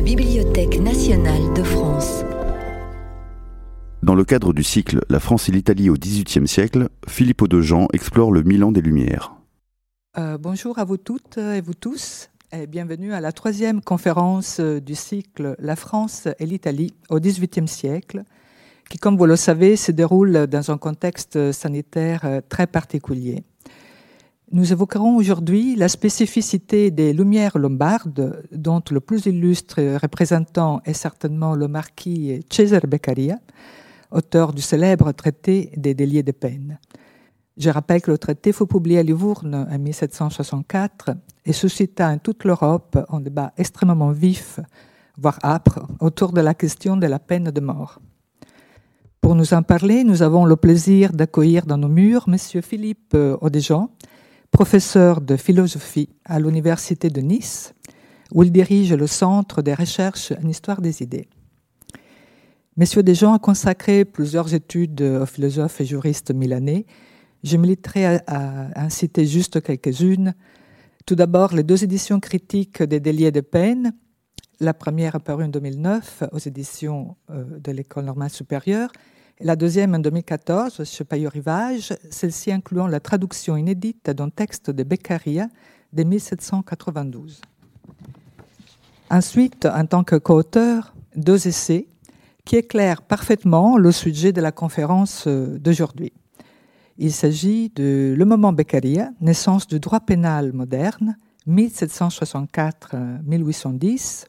la Bibliothèque nationale de France. Dans le cadre du cycle La France et l'Italie au XVIIIe siècle, Philippe Audejean explore le Milan des Lumières. Euh, bonjour à vous toutes et vous tous, et bienvenue à la troisième conférence euh, du cycle La France et l'Italie au XVIIIe siècle, qui, comme vous le savez, se déroule dans un contexte sanitaire euh, très particulier. Nous évoquerons aujourd'hui la spécificité des Lumières lombardes, dont le plus illustre représentant est certainement le marquis Cesare Beccaria, auteur du célèbre traité des déliés de peine. Je rappelle que le traité fut publié à Livourne en 1764 et suscita en toute l'Europe un débat extrêmement vif, voire âpre, autour de la question de la peine de mort. Pour nous en parler, nous avons le plaisir d'accueillir dans nos murs M. Philippe Audejean, professeur de philosophie à l'Université de Nice, où il dirige le Centre des recherches en histoire des idées. Monsieur Desjans a consacré plusieurs études aux philosophes et juristes milanais. Je militerai à, à, citer juste quelques-unes. Tout d'abord, les deux éditions critiques des déliés de peine. La première apparue en 2009 aux éditions de l'École normale supérieure la deuxième en 2014 chez Payot Rivage, celle-ci incluant la traduction inédite d'un texte de Beccaria de 1792. Ensuite, en tant que co-auteur, deux essais qui éclairent parfaitement le sujet de la conférence d'aujourd'hui. Il s'agit de Le moment Beccaria, naissance du droit pénal moderne, 1764-1810,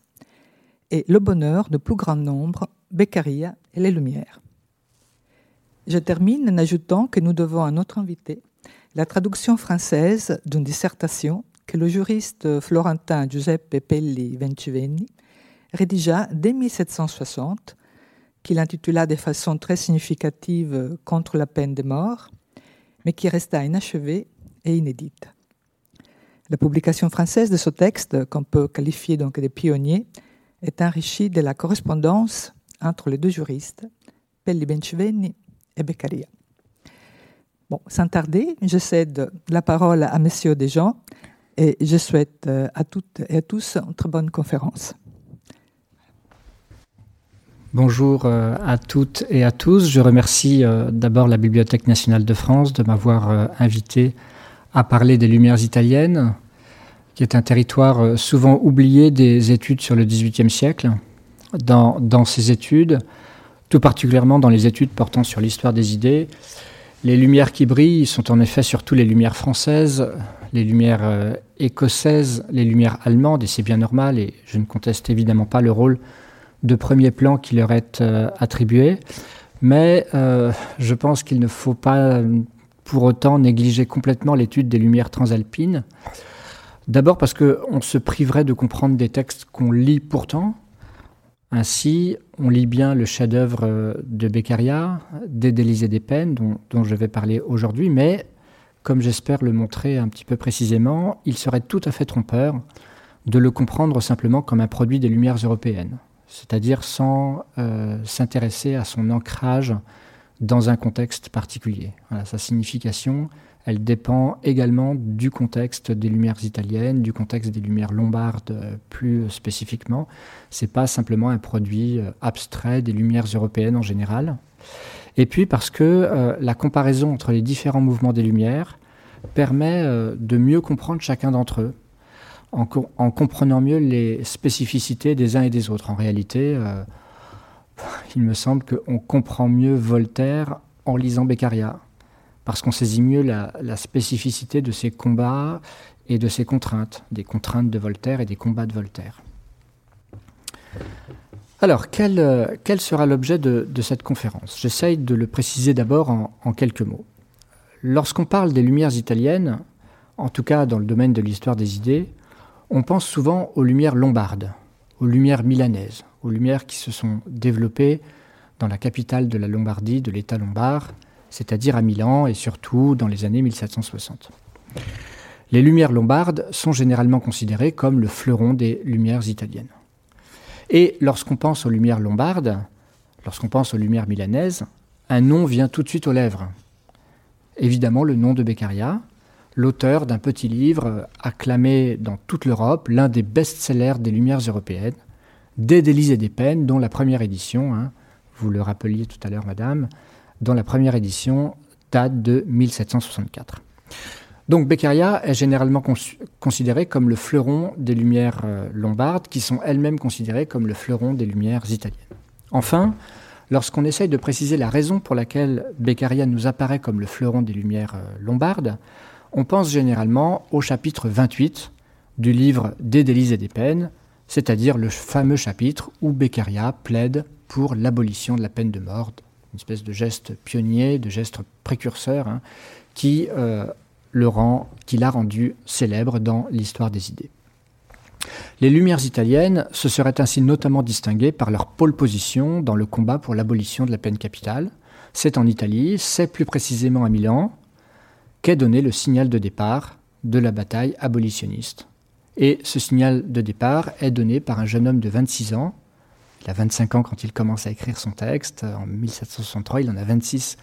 et Le bonheur de plus grand nombre, Beccaria et les Lumières. Je termine en ajoutant que nous devons à notre invité la traduction française d'une dissertation que le juriste florentin Giuseppe Pelli Vencivenni rédigea dès 1760, qu'il intitula de façon très significative Contre la peine de mort, mais qui resta inachevée et inédite. La publication française de ce texte, qu'on peut qualifier donc de pionnier, est enrichie de la correspondance entre les deux juristes, Pelli Bencivenni et Beccaria. Bon, sans tarder, je cède la parole à Monsieur Desjans et je souhaite à toutes et à tous une très bonne conférence. Bonjour à toutes et à tous. Je remercie d'abord la Bibliothèque nationale de France de m'avoir invité à parler des Lumières italiennes, qui est un territoire souvent oublié des études sur le XVIIIe siècle. Dans, dans ces études, tout particulièrement dans les études portant sur l'histoire des idées. Les lumières qui brillent sont en effet surtout les lumières françaises, les lumières euh, écossaises, les lumières allemandes, et c'est bien normal, et je ne conteste évidemment pas le rôle de premier plan qui leur est euh, attribué, mais euh, je pense qu'il ne faut pas pour autant négliger complètement l'étude des lumières transalpines. D'abord parce qu'on se priverait de comprendre des textes qu'on lit pourtant, ainsi, on lit bien le chef-d'œuvre de Beccaria, et des peines, dont, dont, je vais parler aujourd'hui, mais comme j'espère le montrer un petit peu précisément, il serait tout à fait trompeur de le comprendre simplement comme un produit des Lumières européennes, c'est-à-dire sans euh, s'intéresser à son ancrage dans un contexte particulier. Voilà, sa signification, elle dépend également du contexte des Lumières italiennes, du contexte des Lumières lombardes plus spécifiquement. C'est pas simplement un produit abstrait des Lumières européennes en général. Et puis parce que euh, la comparaison entre les différents mouvements des Lumières permet euh, de mieux comprendre chacun d'entre eux, en, co en, comprenant mieux les spécificités des uns et des autres. En réalité, euh, il me semble qu'on comprend mieux Voltaire en lisant Beccaria parce qu'on saisit mieux la, spécificité de ces combats et de ces contraintes, des contraintes de Voltaire et des combats de Voltaire. Alors, quel, euh, sera l'objet de, cette conférence? J'essaye de le préciser d'abord en, quelques mots. Lorsqu'on parle des Lumières italiennes, en tout cas dans le domaine de l'histoire des idées, on pense souvent aux Lumières lombardes, aux Lumières milanaises, aux Lumières qui se sont développées dans la capitale de la Lombardie, de l'État lombard, c'est-à-dire à Milan et surtout dans les années 1760. Les lumières lombardes sont généralement considérées comme le fleuron des lumières italiennes. Et lorsqu'on pense aux lumières lombardes, lorsqu'on pense aux lumières milanaises, un nom vient tout de suite aux lèvres. Évidemment, le nom de Beccaria, l'auteur d'un petit livre acclamé dans toute l'Europe, l'un des best-sellers des lumières européennes, des délices des peines, dont la première édition, hein, vous le rappeliez tout à l'heure, madame, dont la première édition date de 1764. Donc Beccaria est généralement considéré comme le fleuron des lumières euh, lombardes, qui sont elles-mêmes considérées comme le fleuron des lumières italiennes. Enfin, lorsqu'on essaye de préciser la raison pour laquelle Beccaria nous apparaît comme le fleuron des lumières euh, lombardes, on pense généralement au chapitre 28 du livre Des délices et des peines, c'est-à-dire le fameux chapitre où Beccaria plaide pour l'abolition de la peine de mort, une espèce de geste pionnier, de geste précurseur, hein, qui euh, le rend, qui l'a rendu célèbre dans l'histoire des idées. Les Lumières italiennes se seraient ainsi notamment distinguées par leur pôle position dans le combat pour l'abolition de la peine capitale. C'est en Italie, c'est plus précisément à Milan, qu'est donné le signal de départ de la bataille abolitionniste. Et ce signal de départ est donné par un jeune homme de 26 ans. Il a 25 ans quand il commence à écrire son texte. En 1763, il en a 26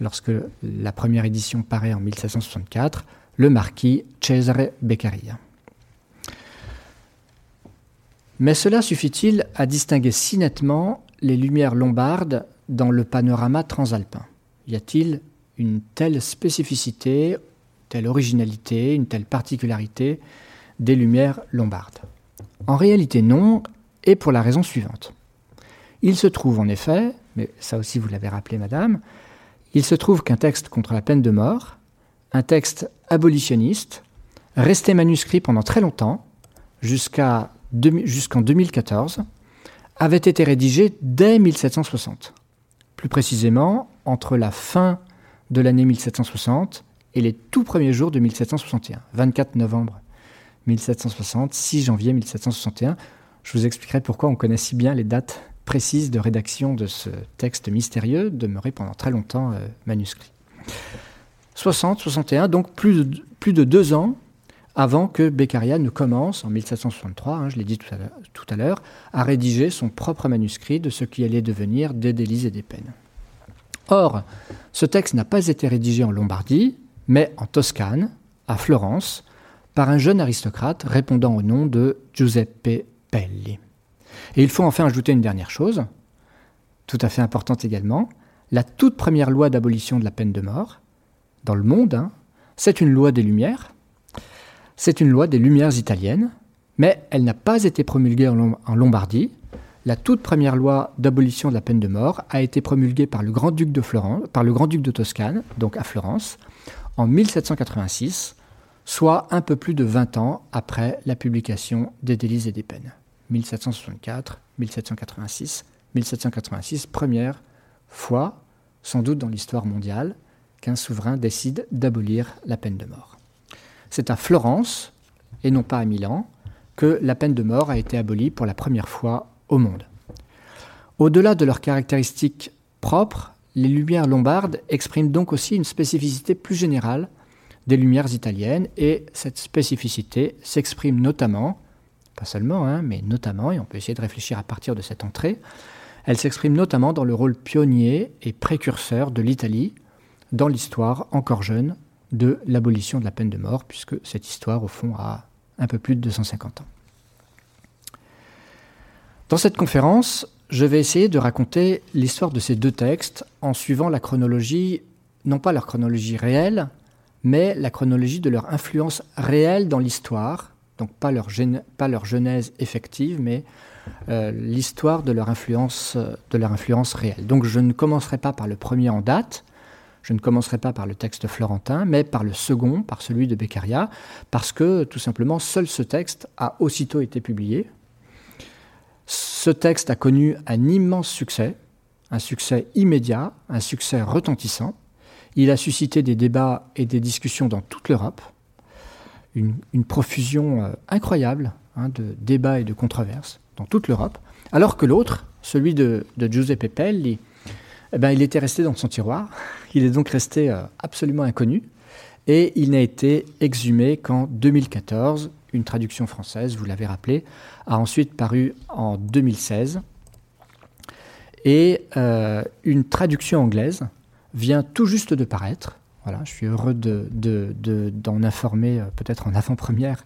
lorsque la première édition paraît en 1764, le marquis Cesare Beccaria. Mais cela suffit-il à distinguer si nettement les lumières lombardes dans le panorama transalpin? Y a-t-il une telle spécificité, telle originalité, une telle particularité des lumières lombardes? En réalité non, et pour la raison suivante. Il se trouve en effet, mais ça aussi vous l'avez rappelé madame, il se trouve qu'un texte contre la peine de mort, un texte abolitionniste, resté manuscrit pendant très longtemps, jusqu'en 2014, avait été rédigé dès 1760. Plus précisément, entre la fin de l'année 1760 et les tout premiers jours de 1761, 24 novembre 1760, 6 janvier 1761. Je vous expliquerai pourquoi on connaît si bien les dates précise de rédaction de ce texte mystérieux, demeuré pendant très longtemps euh, manuscrit. 60, 61, donc plus de, plus de deux ans avant que Beccaria ne commence, en 1763, hein, je l'ai dit tout à l'heure, à rédiger son propre manuscrit de ce qui allait devenir des délices et des peines. Or, ce texte n'a pas été rédigé en Lombardie, mais en Toscane, à Florence, par un jeune aristocrate répondant au nom de Giuseppe Pelli. Et il faut enfin ajouter une dernière chose, tout à fait importante également. La toute première loi d'abolition de la peine de mort, dans le monde, hein, c'est une loi des Lumières. C'est une loi des Lumières italiennes, mais elle n'a pas été promulguée en Lombardie. La toute première loi d'abolition de la peine de mort a été promulguée par le grand-duc de par le grand-duc de Toscane, donc à Florence, en 1786, soit un peu plus de 20 ans après la publication des délices et des peines. 1764, 1786, 1786, première fois, sans doute dans l'histoire mondiale, qu'un souverain décide d'abolir la peine de mort. C'est à Florence, et non pas à Milan, que la peine de mort a été abolie pour la première fois au monde. Au-delà de leurs caractéristiques propres, les lumières lombardes expriment donc aussi une spécificité plus générale des lumières italiennes, et cette spécificité s'exprime notamment pas seulement, hein, mais notamment, et on peut essayer de réfléchir à partir de cette entrée, elle s'exprime notamment dans le rôle pionnier et précurseur de l'Italie dans l'histoire encore jeune de l'abolition de la peine de mort, puisque cette histoire, au fond, a un peu plus de 250 ans. Dans cette conférence, je vais essayer de raconter l'histoire de ces deux textes en suivant la chronologie, non pas leur chronologie réelle, mais la chronologie de leur influence réelle dans l'histoire donc pas leur, genèse effective, mais euh, l'histoire euh, de leur influence réelle. Donc je ne commencerai pas par le premier en date, je ne commencerai pas par le texte florentin, mais par le second, par celui de Beccaria, parce que tout simplement seul ce texte a aussitôt été publié. Ce texte a connu un immense succès, un succès immédiat, un succès retentissant. Il a suscité des débats et des discussions dans toute l'Europe une, profusion euh, incroyable hein, de débats et de controverses dans toute l'Europe, alors que l'autre, celui de, Giuseppe Pelli, eh ben, il était resté dans son tiroir, il est donc resté euh, absolument inconnu, et il n'a été exhumé qu'en 2014. Une traduction française, vous l'avez rappelé, a ensuite paru en 2016. Et euh, une traduction anglaise vient tout juste de paraître, voilà, je suis heureux d'en de, informer, euh, peut-être en avant-première,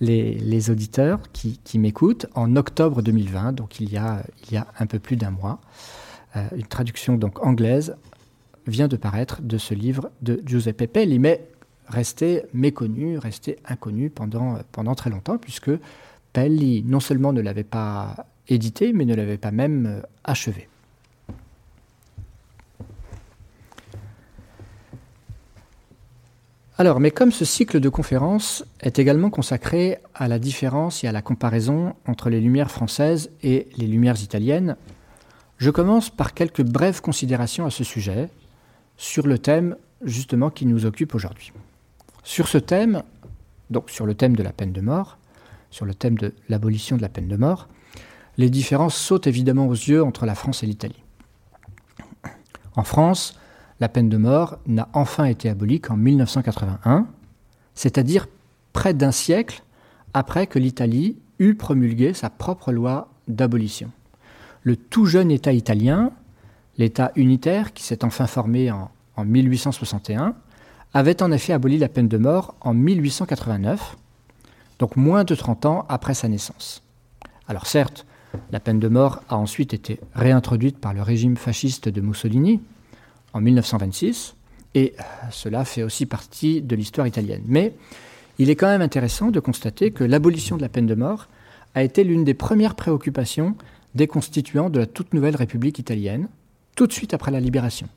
les, auditeurs qui, m'écoutent en octobre 2020, donc il y a, il y a un peu plus d'un mois. Euh, une traduction donc anglaise vient de paraître de ce livre de Giuseppe Pelli, mais resté méconnu, resté inconnu pendant, pendant très longtemps, puisque Pelli non seulement ne l'avait pas édité, mais ne l'avait pas même euh, achevé. Alors, mais comme ce cycle de conférences est également consacré à la différence et à la comparaison entre les lumières françaises et les lumières italiennes, je commence par quelques brèves considérations à ce sujet, sur le thème justement qui nous occupe aujourd'hui. Sur ce thème, donc sur le thème de la peine de mort, sur le thème de l'abolition de la peine de mort, les différences sautent évidemment aux yeux entre la France et l'Italie. En France, la peine de mort n'a enfin été abolie qu'en 1981, c'est-à-dire près d'un siècle après que l'Italie eut promulgué sa propre loi d'abolition. Le tout jeune État italien, l'État unitaire qui s'est enfin formé en, en 1861, avait en effet aboli la peine de mort en 1889, donc moins de 30 ans après sa naissance. Alors certes, la peine de mort a ensuite été réintroduite par le régime fasciste de Mussolini en 1926, et cela fait aussi partie de l'histoire italienne. Mais il est quand même intéressant de constater que l'abolition de la peine de mort a été l'une des premières préoccupations des constituants de la toute nouvelle République italienne, tout de suite après la libération.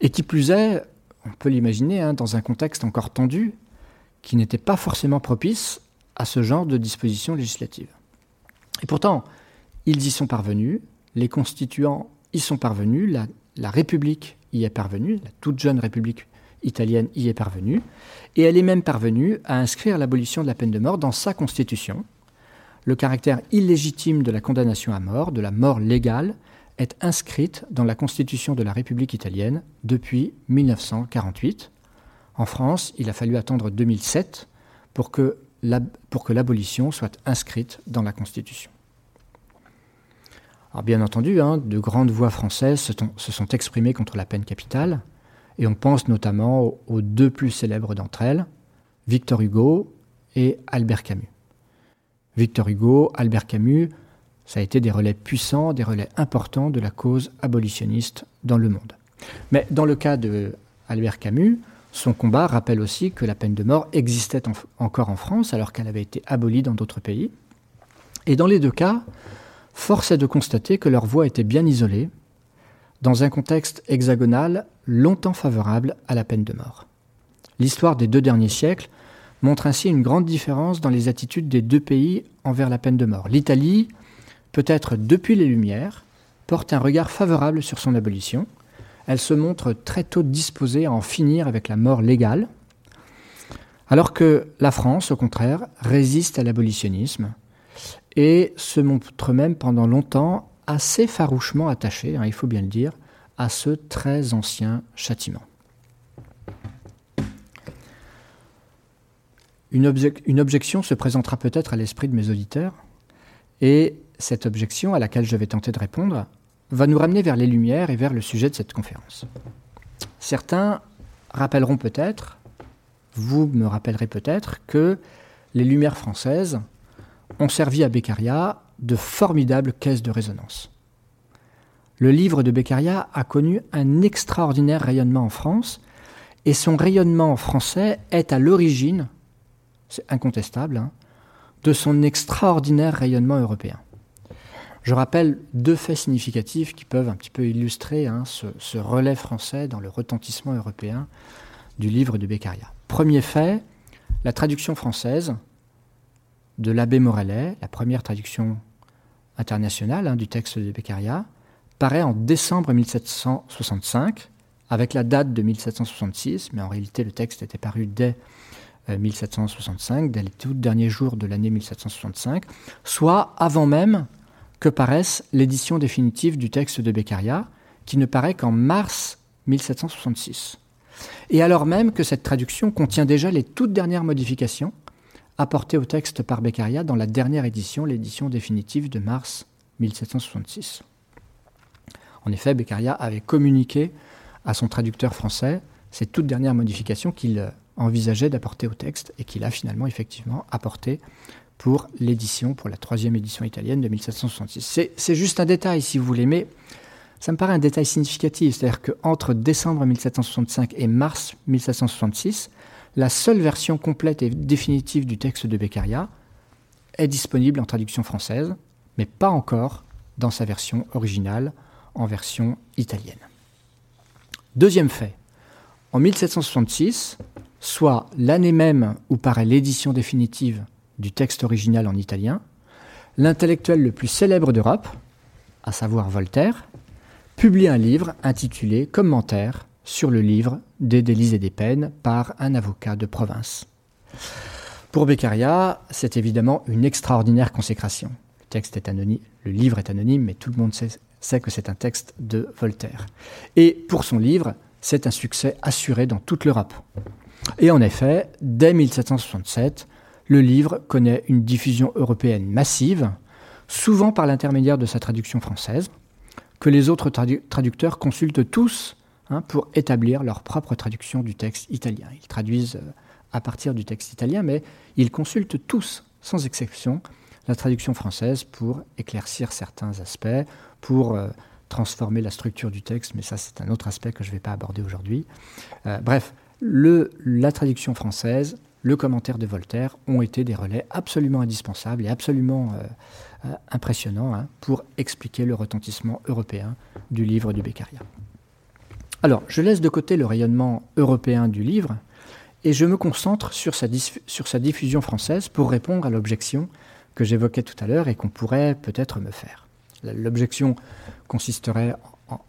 Et qui plus est, on peut l'imaginer, hein, dans un contexte encore tendu, qui n'était pas forcément propice à ce genre de dispositions législatives. Et pourtant, ils y sont parvenus, les constituants y sont parvenus, la, la République y est parvenue, la toute jeune République italienne y est parvenue, et elle est même parvenue à inscrire l'abolition de la peine de mort dans sa constitution. Le caractère illégitime de la condamnation à mort, de la mort légale, est inscrite dans la constitution de la République italienne depuis 1948. En France, il a fallu attendre 2007 pour que l'abolition soit inscrite dans la Constitution. Alors bien entendu, hein, de grandes voix françaises se, sont exprimées contre la peine capitale, et on pense notamment aux, deux plus célèbres d'entre elles, Victor Hugo et Albert Camus. Victor Hugo, Albert Camus, ça a été des relais puissants, des relais importants de la cause abolitionniste dans le monde. Mais dans le cas de Albert Camus, son combat rappelle aussi que la peine de mort existait encore en France alors qu'elle avait été abolie dans d'autres pays. Et dans les deux cas, force est de constater que leur voix était bien isolée, dans un contexte hexagonal longtemps favorable à la peine de mort. L'histoire des deux derniers siècles montre ainsi une grande différence dans les attitudes des deux pays envers la peine de mort. L'Italie, peut-être depuis les Lumières, porte un regard favorable sur son abolition, elle se montre très tôt disposée à en finir avec la mort légale, alors que la France, au contraire, résiste à l'abolitionnisme et se montre même pendant longtemps assez farouchement attachée, hein, il faut bien le dire, à ce très ancien châtiment. Une objection se présentera peut-être à l'esprit de mes auditeurs, et cette objection à laquelle je vais tenter de répondre va nous ramener vers les Lumières et vers le sujet de cette conférence. Certains rappelleront peut-être, vous me rappellerez peut-être, que les Lumières françaises ont servi à Beccaria de formidables caisses de résonance. Le livre de Beccaria a connu un extraordinaire rayonnement en France, et son rayonnement français est à l'origine, c'est incontestable, hein, de son extraordinaire rayonnement européen. Je rappelle deux faits significatifs qui peuvent un petit peu illustrer hein, ce, relais français dans le retentissement européen du livre de Beccaria. Premier fait, la traduction française de l'abbé Morellet, la première traduction internationale hein, du texte de Beccaria, paraît en décembre 1765, avec la date de 1766, mais en réalité le texte était paru dès 1765, euh, dès les tout derniers jours de l'année 1765, soit avant même que paraisse l'édition définitive du texte de Beccaria, qui ne paraît qu'en mars 1766. Et alors même que cette traduction contient déjà les toutes dernières modifications apportées au texte par Beccaria dans la dernière édition, l'édition définitive de mars 1766. En effet, Beccaria avait communiqué à son traducteur français ces toutes dernières modifications qu'il envisageait d'apporter au texte et qu'il a finalement effectivement apporté pour l'édition, pour la troisième édition italienne de 1766. C'est juste un détail, si vous voulez, mais ça me paraît un détail significatif. C'est-à-dire qu'entre décembre 1765 et mars 1766, la seule version complète et définitive du texte de Beccaria est disponible en traduction française, mais pas encore dans sa version originale, en version italienne. Deuxième fait, en 1766, soit l'année même où paraît l'édition définitive du texte original en italien, l'intellectuel le plus célèbre d'Europe, à savoir Voltaire, publie un livre intitulé Commentaire sur le livre des délits et des peines par un avocat de province. Pour Beccaria, c'est évidemment une extraordinaire consécration. Le texte est anonyme, le livre est anonyme, mais tout le monde sait, sait que c'est un texte de Voltaire. Et pour son livre, c'est un succès assuré dans toute l'Europe. Et en effet, dès 1767, le livre connaît une diffusion européenne massive, souvent par l'intermédiaire de sa traduction française, que les autres traducteurs consultent tous hein, pour établir leur propre traduction du texte italien. Ils traduisent euh, à partir du texte italien, mais ils consultent tous, sans exception, la traduction française pour éclaircir certains aspects, pour euh, transformer la structure du texte, mais ça c'est un autre aspect que je ne vais pas aborder aujourd'hui. Euh, bref, la traduction française, le commentaire de Voltaire ont été des relais absolument indispensables et absolument impressionnants hein, pour expliquer le retentissement européen du livre du Beccaria. Alors, je laisse de côté le rayonnement européen du livre et je me concentre sur sa, diffusion française pour répondre à l'objection que j'évoquais tout à l'heure et qu'on pourrait peut-être me faire. L'objection consisterait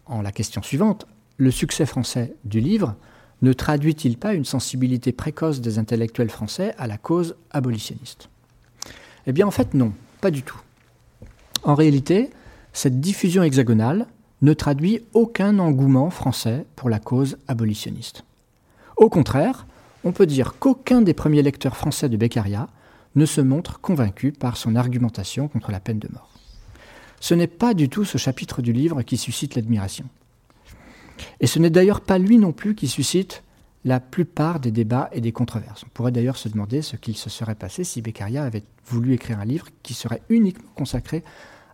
en la question suivante. Le succès français du livre ne traduit-il pas une sensibilité précoce des intellectuels français à la cause abolitionniste? Eh bien en fait non, pas du tout. En réalité, cette diffusion hexagonale ne traduit aucun engouement français pour la cause abolitionniste. Au contraire, on peut dire qu'aucun des premiers lecteurs français de Beccaria ne se montre convaincu par son argumentation contre la peine de mort. Ce n'est pas du tout ce chapitre du livre qui suscite l'admiration. Et ce n'est d'ailleurs pas lui non plus qui suscite la plupart des débats et des controverses. On pourrait d'ailleurs se demander ce qu'il se serait passé si Beccaria avait voulu écrire un livre qui serait uniquement consacré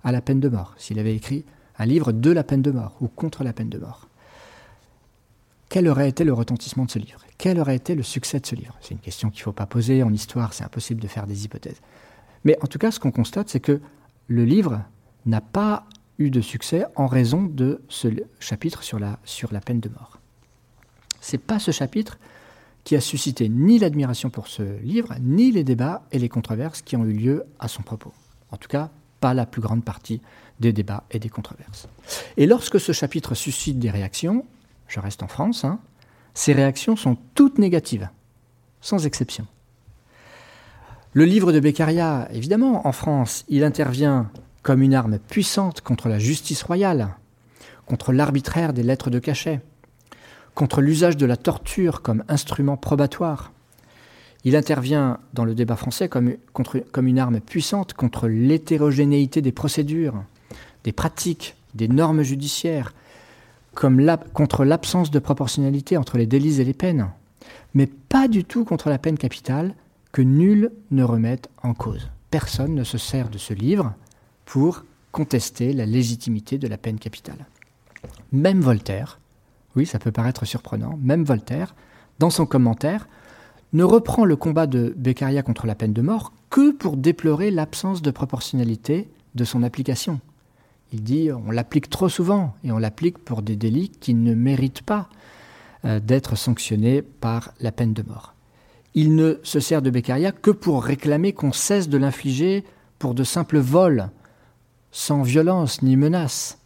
à la peine de mort, s'il avait écrit un livre de la peine de mort ou contre la peine de mort. Quel aurait été le retentissement de ce livre? Quel aurait été le succès de ce livre? C'est une question qu'il ne faut pas poser en histoire, c'est impossible de faire des hypothèses. Mais en tout cas, ce qu'on constate, c'est que le livre n'a pas eu de succès en raison de ce chapitre sur la, peine de mort. C'est pas ce chapitre qui a suscité ni l'admiration pour ce livre, ni les débats et les controverses qui ont eu lieu à son propos. En tout cas, pas la plus grande partie des débats et des controverses. Et lorsque ce chapitre suscite des réactions, je reste en France, hein, ces réactions sont toutes négatives, sans exception. Le livre de Beccaria, évidemment, en France, il intervient comme une arme puissante contre la justice royale, contre l'arbitraire des lettres de cachet, contre l'usage de la torture comme instrument probatoire. Il intervient dans le débat français comme, une arme puissante contre l'hétérogénéité des procédures, des pratiques, des normes judiciaires, contre l'absence de proportionnalité entre les délits et les peines, mais pas du tout contre la peine capitale que nul ne remette en cause. Personne ne se sert de ce livre pour contester la légitimité de la peine capitale. Même Voltaire, oui, ça peut paraître surprenant, même Voltaire, dans son commentaire, ne reprend le combat de Beccaria contre la peine de mort que pour déplorer l'absence de proportionnalité de son application. Il dit on l'applique trop souvent et on l'applique pour des délits qui ne méritent pas euh, d'être sanctionnés par la peine de mort. Il ne se sert de Beccaria que pour réclamer qu'on cesse de l'infliger pour de simples vols sans violence ni menace.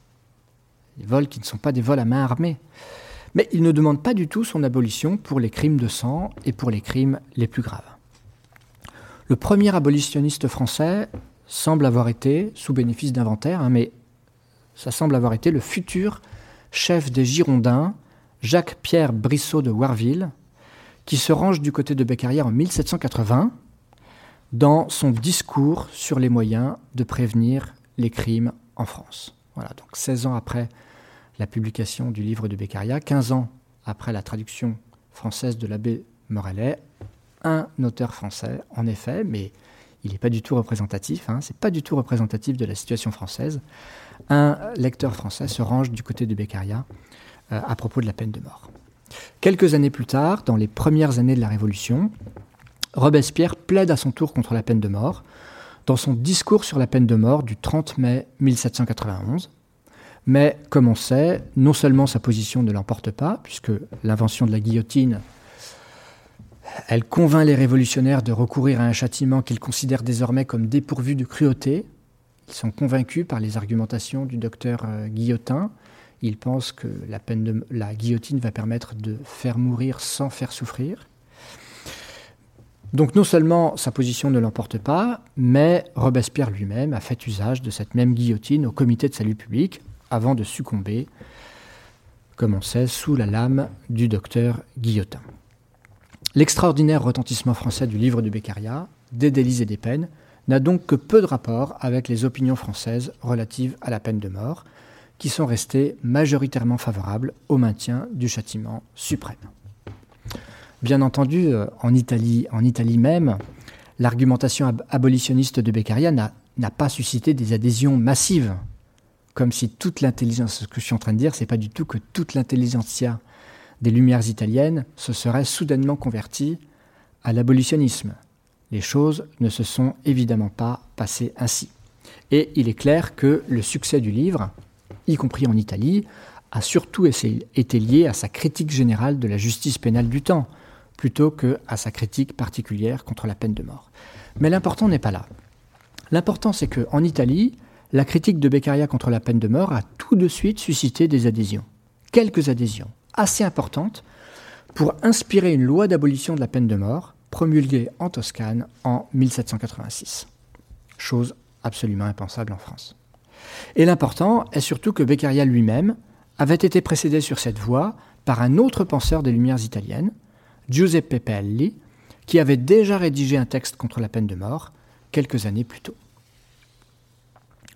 Des vols qui ne sont pas des vols à main armée. Mais il ne demande pas du tout son abolition pour les crimes de sang et pour les crimes les plus graves. Le premier abolitionniste français semble avoir été, sous bénéfice d'inventaire, hein, mais ça semble avoir été le futur chef des Girondins, Jacques-Pierre Brissot de Warville, qui se range du côté de Beccaria en 1780 dans son discours sur les moyens de prévenir les crimes en France. Voilà, donc 16 ans après la publication du livre de Beccaria, 15 ans après la traduction française de l'abbé Morellet, un auteur français, en effet, mais il n'est pas du tout représentatif, hein, c'est pas du tout représentatif de la situation française. Un lecteur français se range du côté de Beccaria euh, à propos de la peine de mort. Quelques années plus tard, dans les premières années de la Révolution, Robespierre plaide à son tour contre la peine de mort dans son discours sur la peine de mort du 30 mai 1791. Mais comme on sait, non seulement sa position ne l'emporte pas, puisque l'invention de la guillotine, elle convainc les révolutionnaires de recourir à un châtiment qu'ils considèrent désormais comme dépourvu de cruauté. Ils sont convaincus par les argumentations du docteur euh, Guillotin. Ils pensent que la, peine de, la guillotine va permettre de faire mourir sans faire souffrir. Donc non seulement sa position ne l'emporte pas, mais Robespierre lui-même a fait usage de cette même guillotine au comité de salut public avant de succomber, comme on sait, sous la lame du docteur Guillotin. L'extraordinaire retentissement français du livre de Beccaria, des délits et des peines, n'a donc que peu de rapport avec les opinions françaises relatives à la peine de mort, qui sont restées majoritairement favorables au maintien du châtiment suprême. Bien entendu, euh, en Italie, en Italie même, l'argumentation abolitionniste de Beccaria n'a pas suscité des adhésions massives, comme si toute l'intelligence, ce que je suis en train de dire, c'est pas du tout que toute l'intelligentsia des Lumières italiennes se serait soudainement convertie à l'abolitionnisme. Les choses ne se sont évidemment pas passées ainsi. Et il est clair que le succès du livre, y compris en Italie, a surtout été lié à sa critique générale de la justice pénale du temps, plutôt qu'à sa critique particulière contre la peine de mort. Mais l'important n'est pas là. L'important, c'est qu'en Italie, la critique de Beccaria contre la peine de mort a tout de suite suscité des adhésions. Quelques adhésions, assez importantes, pour inspirer une loi d'abolition de la peine de mort, promulguée en Toscane en 1786. Chose absolument impensable en France. Et l'important est surtout que Beccaria lui-même avait été précédé sur cette voie par un autre penseur des Lumières italiennes, Giuseppe Pelli, qui avait déjà rédigé un texte contre la peine de mort quelques années plus tôt.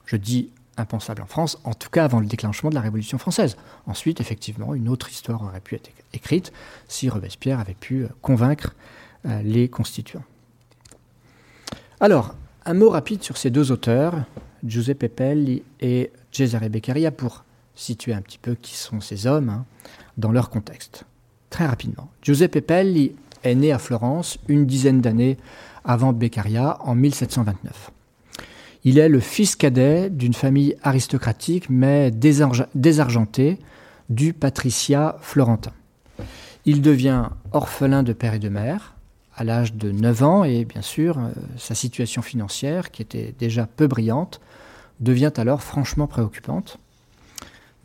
Je dis impensable en France, en tout cas avant le déclenchement de la Révolution française. Ensuite, effectivement, une autre histoire aurait pu être écrite si Robespierre avait pu euh, convaincre euh, les constituants. Alors, un mot rapide sur ces deux auteurs, Giuseppe Pelli et Cesare Beccaria, pour situer un petit peu qui sont ces hommes hein, dans leur contexte. Très rapidement. Giuseppe Pelli est né à Florence une dizaine d'années avant Beccaria, en 1729. Il est le fils cadet d'une famille aristocratique mais désargentée du patriciat florentin. Il devient orphelin de père et de mère à l'âge de 9 ans et bien sûr euh, sa situation financière, qui était déjà peu brillante, devient alors franchement préoccupante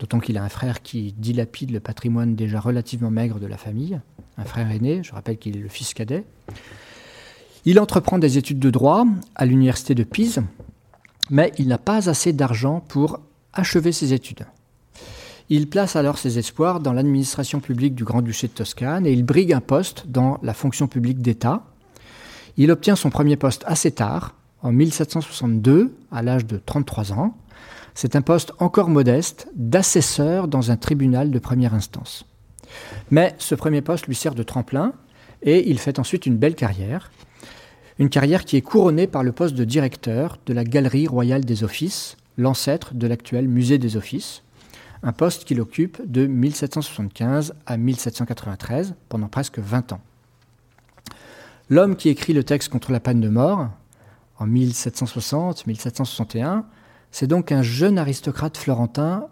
d'autant qu'il a un frère qui dilapide le patrimoine déjà relativement maigre de la famille, un frère aîné, je rappelle qu'il est le fils cadet. Il entreprend des études de droit à l'université de Pise, mais il n'a pas assez d'argent pour achever ses études. Il place alors ses espoirs dans l'administration publique du Grand-Duché de Toscane et il brigue un poste dans la fonction publique d'État. Il obtient son premier poste assez tard, en 1762, à l'âge de 33 ans. C'est un poste encore modeste d'assesseur dans un tribunal de première instance. Mais ce premier poste lui sert de tremplin et il fait ensuite une belle carrière. Une carrière qui est couronnée par le poste de directeur de la Galerie royale des offices, l'ancêtre de l'actuel musée des offices, un poste qu'il occupe de 1775 à 1793 pendant presque 20 ans. L'homme qui écrit le texte contre la peine de mort en 1760-1761 c'est donc un jeune aristocrate florentin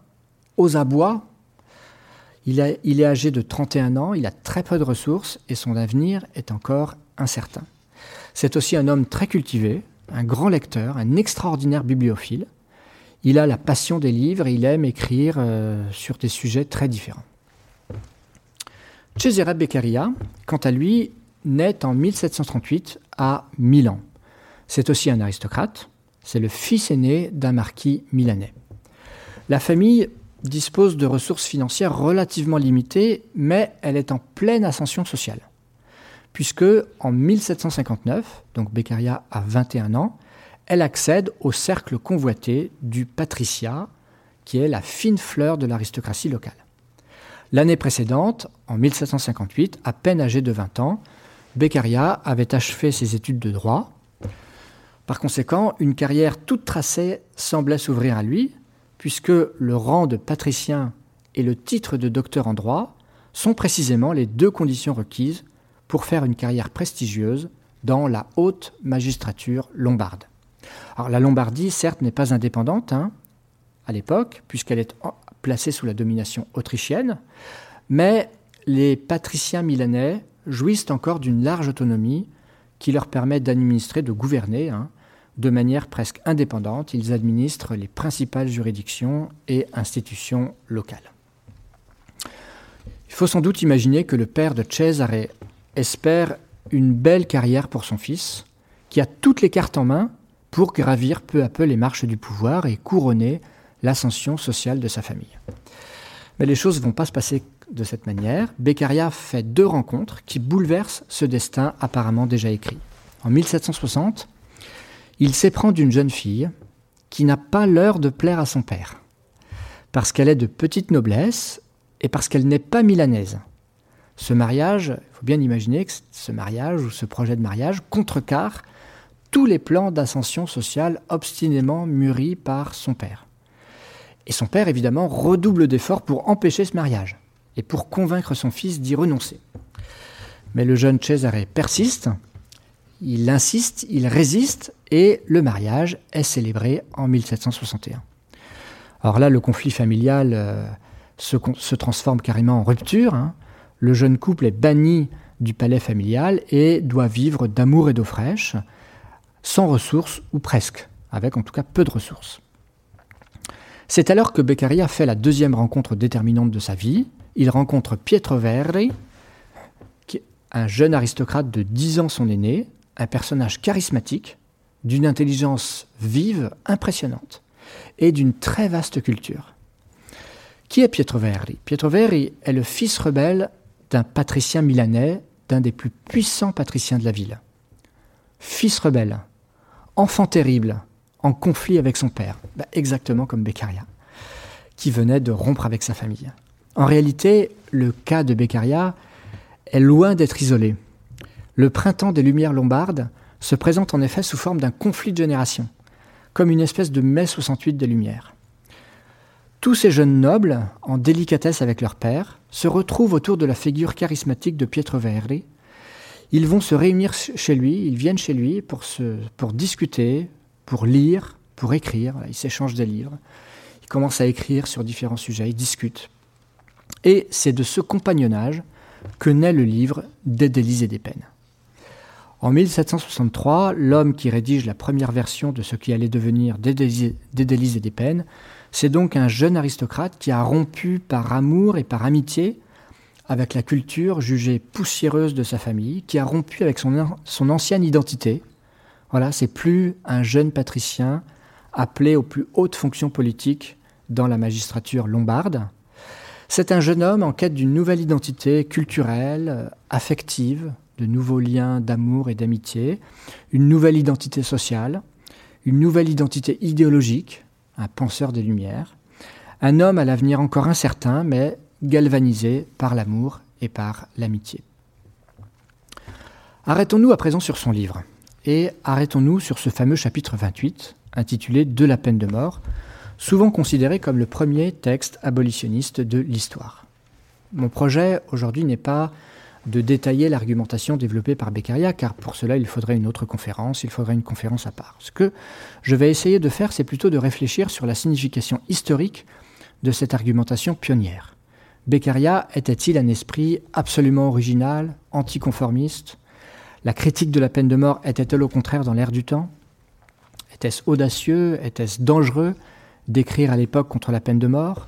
aux abois. Il, est âgé de 31 ans, il a très peu de ressources et son avenir est encore incertain. C'est aussi un homme très cultivé, un grand lecteur, un extraordinaire bibliophile. Il a la passion des livres et il aime écrire euh, sur des sujets très différents. Cesare Beccaria, quant à lui, naît en 1738 à Milan. C'est aussi un aristocrate. C'est le fils aîné d'un marquis milanais. La famille dispose de ressources financières relativement limitées, mais elle est en pleine ascension sociale. Puisque en 1759, donc Beccaria a 21 ans, elle accède au cercle convoité du patriciat, qui est la fine fleur de l'aristocratie locale. L'année précédente, en 1758, à peine âgé de 20 ans, Beccaria avait achevé ses études de droit. Par conséquent, une carrière toute tracée semblait s'ouvrir à lui, puisque le rang de patricien et le titre de docteur en droit sont précisément les deux conditions requises pour faire une carrière prestigieuse dans la haute magistrature lombarde. Alors la Lombardie, certes, n'est pas indépendante hein, à l'époque, puisqu'elle est placée sous la domination autrichienne, mais les patriciens milanais jouissent encore d'une large autonomie qui leur permet d'administrer, de gouverner hein, de manière presque indépendante. Ils administrent les principales juridictions et institutions locales. Il faut sans doute imaginer que le père de Cesare espère une belle carrière pour son fils, qui a toutes les cartes en main pour gravir peu à peu les marches du pouvoir et couronner l'ascension sociale de sa famille. Mais les choses ne vont pas se passer de cette manière. Beccaria fait deux rencontres qui bouleversent ce destin apparemment déjà écrit. En 1760, il s'éprend d'une jeune fille qui n'a pas l'heure de plaire à son père, parce qu'elle est de petite noblesse et parce qu'elle n'est pas milanaise. Ce mariage, faut bien imaginer que ce mariage ou ce projet de mariage contrecarre tous les plans d'ascension sociale obstinément mûris par son père. Et son père, évidemment, redouble d'efforts pour empêcher ce mariage et pour convaincre son fils d'y renoncer. Mais le jeune Cesare persiste, il insiste, il résiste, et le mariage est célébré en 1761. Alors là, le conflit familial euh, se, transforme carrément en rupture. Hein. Le jeune couple est banni du palais familial et doit vivre d'amour et d'eau fraîche, sans ressources, ou presque, avec en tout cas peu de ressources. C'est alors que Beccaria fait la deuxième rencontre déterminante de sa vie. Il rencontre Pietro Verri, un jeune aristocrate de 10 ans son aîné, un personnage charismatique, d'une intelligence vive, impressionnante, et d'une très vaste culture. Qui est Pietro Verri? Pietro Verri est le fils rebelle d'un patricien milanais, d'un des plus puissants patriciens de la ville. Fils rebelle, enfant terrible, en conflit avec son père, bah, exactement comme Beccaria, qui venait de rompre avec sa famille. En réalité, le cas de Beccaria est loin d'être isolé. Le printemps des Lumières lombardes se présente en effet sous forme d'un conflit de génération, comme une espèce de mai 68 des Lumières. Tous ces jeunes nobles, en délicatesse avec leur père, se retrouvent autour de la figure charismatique de Pietro Verri. Ils vont se réunir chez lui, ils viennent chez lui pour, discuter, pour lire, pour écrire. Ils s'échangent des livres. Ils commencent à écrire sur différents sujets, ils discutent. Et c'est de ce compagnonnage que naît le livre Des délices et des peines. En 1763, l'homme qui rédige la première version de ce qui allait devenir Des délices et des peines, c'est donc un jeune aristocrate qui a rompu par amour et par amitié avec la culture jugée poussiéreuse de sa famille, qui a rompu avec son, ancienne identité. Voilà, c'est plus un jeune patricien appelé aux plus hautes fonctions politiques dans la magistrature lombarde. C'est un jeune homme en quête d'une nouvelle identité culturelle, affective, de nouveaux liens d'amour et d'amitié, une nouvelle identité sociale, une nouvelle identité idéologique, un penseur des Lumières, un homme à l'avenir encore incertain, mais galvanisé par l'amour et par l'amitié. Arrêtons-nous à présent sur son livre, et arrêtons-nous sur ce fameux chapitre 28, intitulé De la peine de mort, souvent considéré comme le premier texte abolitionniste de l'histoire. Mon projet aujourd'hui n'est pas de détailler l'argumentation développée par Beccaria, car pour cela il faudrait une autre conférence, il faudrait une conférence à part. Ce que je vais essayer de faire, c'est plutôt de réfléchir sur la signification historique de cette argumentation pionnière. Beccaria était-il un esprit absolument original, anticonformiste? La critique de la peine de mort était-elle au contraire dans l'air du temps? Était-ce audacieux? Était-ce dangereux d'écrire à l'époque contre la peine de mort?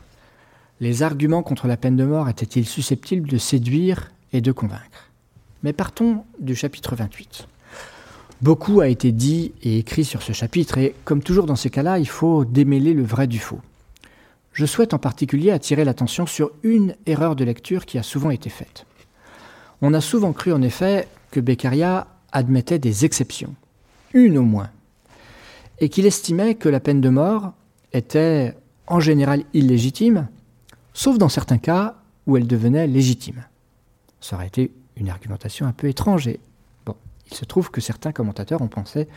Les arguments contre la peine de mort étaient-ils susceptibles de séduire et de convaincre. Mais partons du chapitre 28. Beaucoup a été dit et écrit sur ce chapitre, et comme toujours dans ces cas-là, il faut démêler le vrai du faux. Je souhaite en particulier attirer l'attention sur une erreur de lecture qui a souvent été faite. On a souvent cru en effet que Beccaria admettait des exceptions, une au moins, et qu'il estimait que la peine de mort était en général illégitime, sauf dans certains cas où elle devenait légitime. Ça aurait été une argumentation un peu étrange et Il se trouve que certains commentateurs ont pensé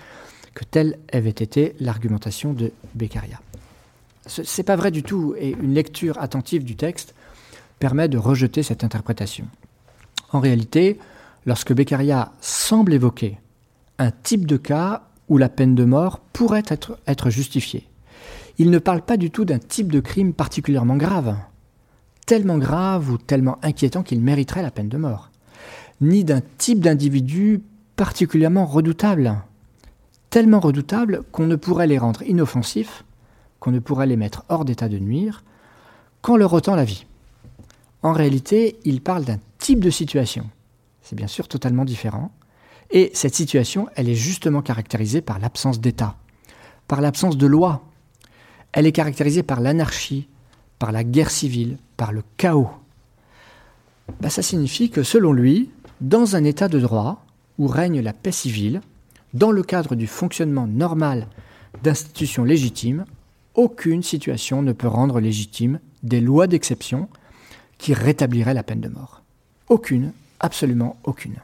que telle avait été l'argumentation de Beccaria. Ce n'est pas vrai du tout, et une lecture attentive du texte permet de rejeter cette interprétation. En réalité, lorsque Beccaria semble évoquer un type de cas où la peine de mort pourrait être justifiée, il ne parle pas du tout d'un type de crime particulièrement grave, tellement grave ou tellement inquiétant qu'il mériterait la peine de mort, ni d'un type d'individu particulièrement redoutable, tellement redoutable qu'on ne pourrait les rendre inoffensifs, qu'on ne pourrait les mettre hors d'état de nuire, qu'en leur ôtant la vie. En réalité, il parle d'un type de situation. C'est bien sûr totalement différent. Et cette situation, elle est justement caractérisée par l'absence d'État, par l'absence de loi. Elle est caractérisée par l'anarchie, par la guerre civile, par le chaos. Ben, ça signifie que selon lui, dans un État de droit où règne la paix civile, dans le cadre du fonctionnement normal d'institutions légitimes, aucune situation ne peut rendre légitime des lois d'exception qui rétabliraient la peine de mort. Aucune, absolument aucune.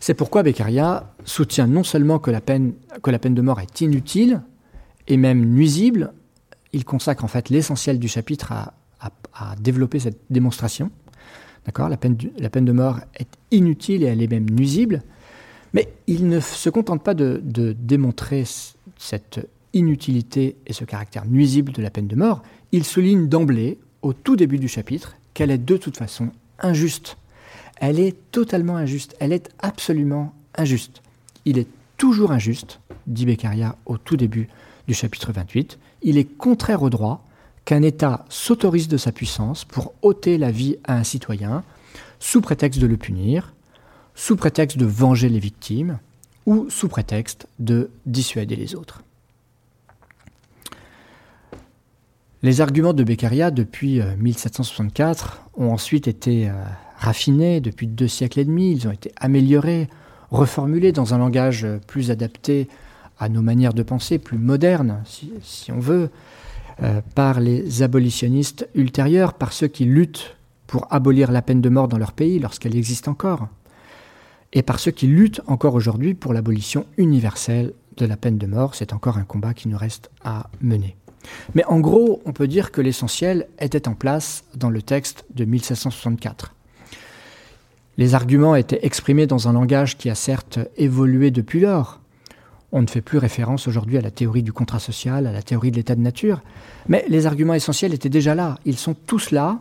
C'est pourquoi Beccaria soutient non seulement que la, peine, que la peine de mort est inutile et même nuisible, il consacre en fait l'essentiel du chapitre à, développer cette démonstration. La peine, la peine de mort est inutile et elle est même nuisible, mais il ne se contente pas de, démontrer cette inutilité et ce caractère nuisible de la peine de mort, il souligne d'emblée, au tout début du chapitre, qu'elle est de toute façon injuste. Elle est totalement injuste, elle est absolument injuste. Il est toujours injuste, dit Beccaria au tout début du chapitre 28, il est contraire au droit qu'un État s'autorise de sa puissance pour ôter la vie à un citoyen, sous prétexte de le punir, sous prétexte de venger les victimes ou sous prétexte de dissuader les autres. Les arguments de Beccaria depuis 1764 euh, ont ensuite été euh, raffinés depuis deux siècles et demi, ils ont été améliorés, reformulés dans un langage euh, plus adapté à nos manières de penser, plus modernes, si, on veut, par les abolitionnistes ultérieurs, par ceux qui luttent pour abolir la peine de mort dans leur pays lorsqu'elle existe encore et par ceux qui luttent encore aujourd'hui pour l'abolition universelle de la peine de mort. C'est encore un combat qui nous reste à mener. Mais en gros, on peut dire que l'essentiel était en place dans le texte de 1764. Les arguments étaient exprimés dans un langage qui a certes évolué depuis lors. On ne fait plus référence aujourd'hui à la théorie du contrat social, à la théorie de l'état de nature, mais les arguments essentiels étaient déjà là. Ils sont tous là.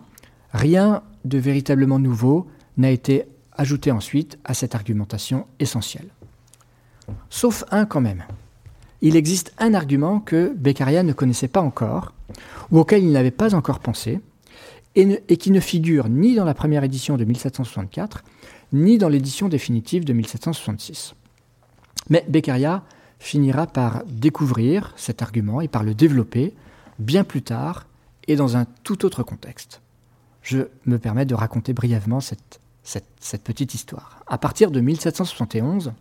Rien de véritablement nouveau n'a été ajouter ensuite à cette argumentation essentielle. Sauf un quand même. Il existe un argument que Beccaria ne connaissait pas encore, ou auquel il n'avait pas encore pensé, et, qui ne figure ni dans la première édition de 1764, ni dans l'édition définitive de 1766. Mais Beccaria finira par découvrir cet argument et par le développer bien plus tard et dans un tout autre contexte. Je me permets de raconter brièvement cette petite histoire. À partir de 1771,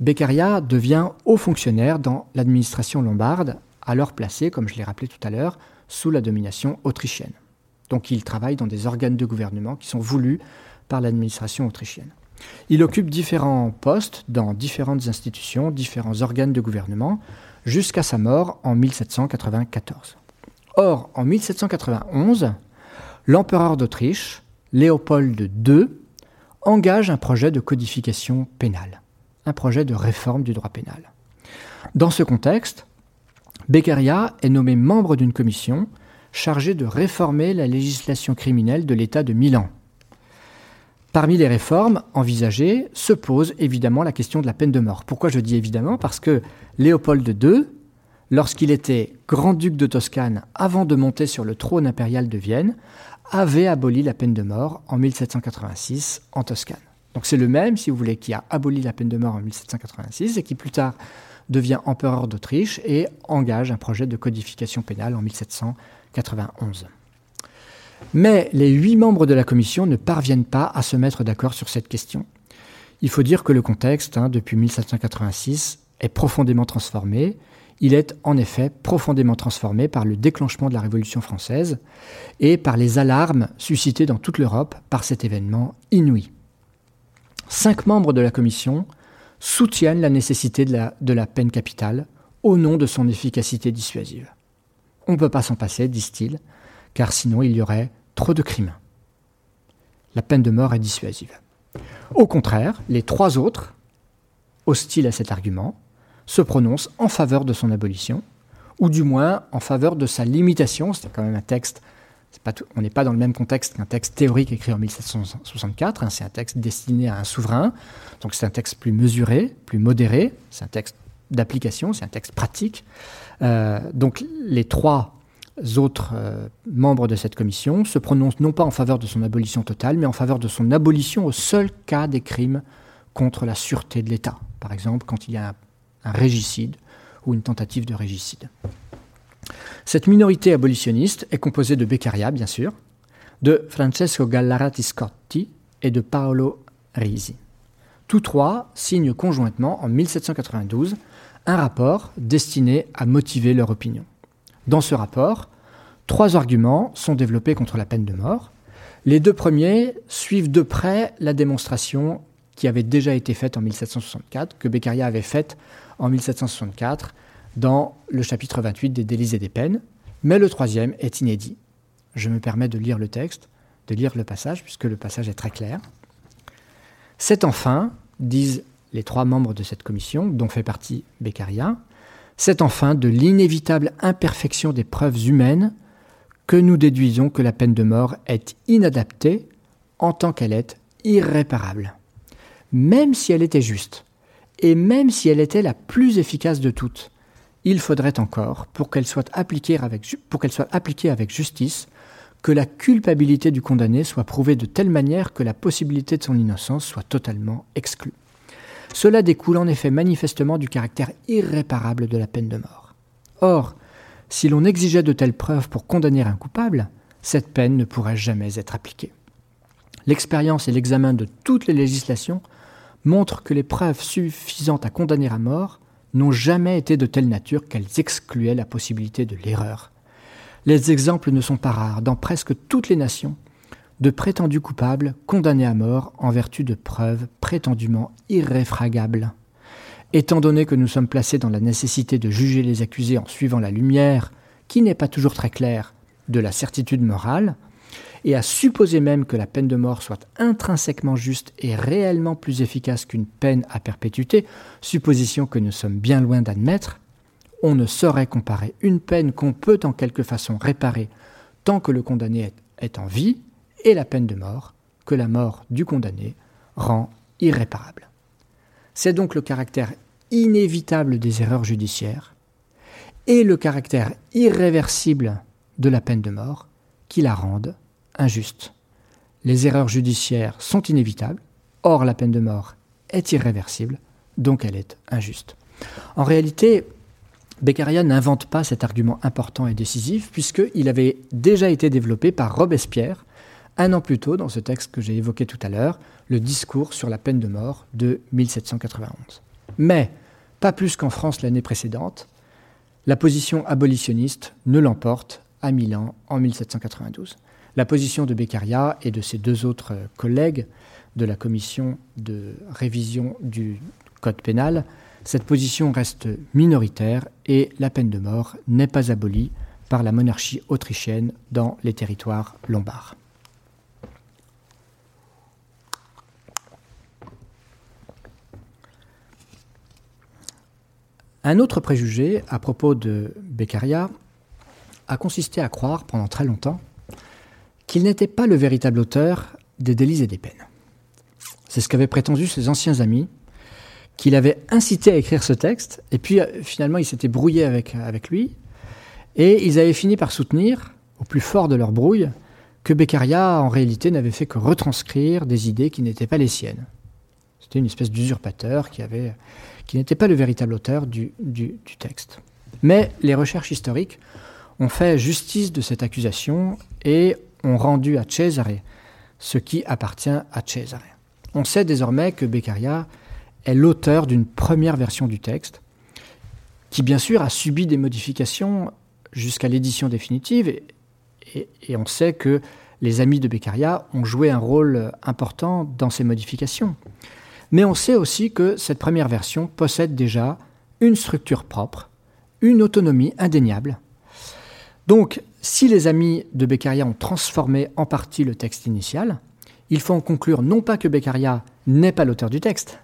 Beccaria devient haut fonctionnaire dans l'administration lombarde, alors placée, comme je l'ai rappelé tout à l'heure, sous la domination autrichienne. Donc il travaille dans des organes de gouvernement qui sont voulus par l'administration autrichienne. Il occupe différents postes dans différentes institutions, différents organes de gouvernement, jusqu'à sa mort en 1794. Or, en 1791, l'empereur d'Autriche Léopold II engage un projet de codification pénale, un projet de réforme du droit pénal. Dans ce contexte, Beccaria est nommé membre d'une commission chargée de réformer la législation criminelle de l'État de Milan. Parmi les réformes envisagées se pose évidemment la question de la peine de mort. Pourquoi je dis évidemment? Parce que Léopold II, lorsqu'il était grand-duc de Toscane avant de monter sur le trône impérial de Vienne, avait aboli la peine de mort en 1786 en Toscane. Donc c'est le même, si vous voulez, qui a aboli la peine de mort en 1786 et qui plus tard devient empereur d'Autriche et engage un projet de codification pénale en 1791. Mais les huit membres de la commission ne parviennent pas à se mettre d'accord sur cette question. Il faut dire que le contexte, hein, depuis 1786, est profondément transformé il est en effet profondément transformé par le déclenchement de la Révolution française et par les alarmes suscitées dans toute l'Europe par cet événement inouï. cinq membres de la commission soutiennent la nécessité de la, de la peine capitale au nom de son efficacité dissuasive. On ne peut pas s'en passer, disent-ils, car sinon il y aurait trop de crimes. La peine de mort est dissuasive. Au contraire, les trois autres, hostiles à cet argument, se prononcent en faveur de son abolition, ou du moins en faveur de sa limitation. C'est quand même un texte, on n'est pas dans le même contexte qu'un texte théorique écrit en 1764, hein, c'est un texte destiné à un souverain, donc c'est un texte plus mesuré, plus modéré, c'est un texte d'application, c'est un texte pratique. Euh, donc les trois autres euh, membres de cette commission se prononcent non pas en faveur de son abolition totale, mais en faveur de son abolition au seul cas des crimes contre la sûreté de l'État. Par exemple, quand il y a un, un régicide ou une tentative de régicide. Cette minorité abolitionniste est composée de Beccaria, bien sûr, de Francesco Gallarati Scotti et de Paolo Risi. Tous trois signent conjointement en 1792 un rapport destiné à motiver leur opinion. Dans ce rapport, trois arguments sont développés contre la peine de mort. Les deux premiers suivent de près la démonstration qui avait déjà été faite en 1764, que Beccaria avait faite en 1764 dans le chapitre 28 des délits et des peines, mais le troisième est inédit. Je me permets de lire le texte, de lire le passage, puisque le passage est très clair. C'est enfin, disent les trois membres de cette commission, dont fait partie Beccaria, c'est enfin de l'inévitable imperfection des preuves humaines que nous déduisons que la peine de mort est inadaptée en tant qu'elle est irréparable. Même si elle était juste, et même si elle était la plus efficace de toutes, il faudrait encore, pour qu'elle soit, appliquée avec, justice, que la culpabilité du condamné soit prouvée de telle manière que la possibilité de son innocence soit totalement exclue. Cela découle en effet manifestement du caractère irréparable de la peine de mort. Or, si l'on exigeait de telles preuves pour condamner un coupable, cette peine ne pourrait jamais être appliquée. L'expérience et l'examen de toutes les législations montrent que les preuves suffisantes à condamner à mort n'ont jamais été de telle nature qu'elles excluaient la possibilité de l'erreur. Les exemples ne sont pas rares dans presque toutes les nations de prétendus coupables condamnés à mort en vertu de preuves prétendument irréfragables. Étant donné que nous sommes placés dans la nécessité de juger les accusés en suivant la lumière, qui n'est pas toujours très claire, de la certitude morale, et à supposer même que la peine de mort soit intrinsèquement juste et réellement plus efficace qu'une peine à perpétuité, supposition que nous sommes bien loin d'admettre, on ne saurait comparer une peine qu'on peut en quelque façon réparer tant que le condamné est, en vie et la peine de mort que la mort du condamné rend irréparable. C'est donc le caractère inévitable des erreurs judiciaires et le caractère irréversible de la peine de mort qui la rendent injuste. Les erreurs judiciaires sont inévitables, or la peine de mort est irréversible, donc elle est injuste. En réalité, Beccaria n'invente pas cet argument important et décisif, puisqu'il avait déjà été développé par Robespierre un an plus tôt dans ce texte que j'ai évoqué tout à l'heure, le discours sur la peine de mort de 1791. Mais, pas plus qu'en France l'année précédente, la position abolitionniste ne l'emporte à Milan en 1792. La position de Beccaria et de ses deux autres collègues de la commission de révision du Code pénal, cette position reste minoritaire et la peine de mort n'est pas abolie par la monarchie autrichienne dans les territoires lombards. Un autre préjugé à propos de Beccaria a consisté à croire pendant très longtemps qu'il n'était pas le véritable auteur des délits et des peines. C'est ce qu'avaient prétendu ses anciens amis, qu'il avait incité à écrire ce texte, et puis euh, finalement il s'était brouillé avec, avec lui, et ils avaient fini par soutenir, au plus fort de leur brouille, que Beccaria en réalité n'avait fait que retranscrire des idées qui n'étaient pas les siennes. C'était une espèce d'usurpateur qui, n'était pas le véritable auteur du, texte. Mais les recherches historiques ont fait justice de cette accusation et ont rendu à Cesare ce qui appartient à Cesare. On sait désormais que Beccaria est l'auteur d'une première version du texte, qui bien sûr a subi des modifications jusqu'à l'édition définitive, et, on sait que les amis de Beccaria ont joué un rôle important dans ces modifications. Mais on sait aussi que cette première version possède déjà une structure propre, une autonomie indéniable. Donc, si les amis de Beccaria ont transformé en partie le texte initial, il faut en conclure non pas que Beccaria n'est pas l'auteur du texte,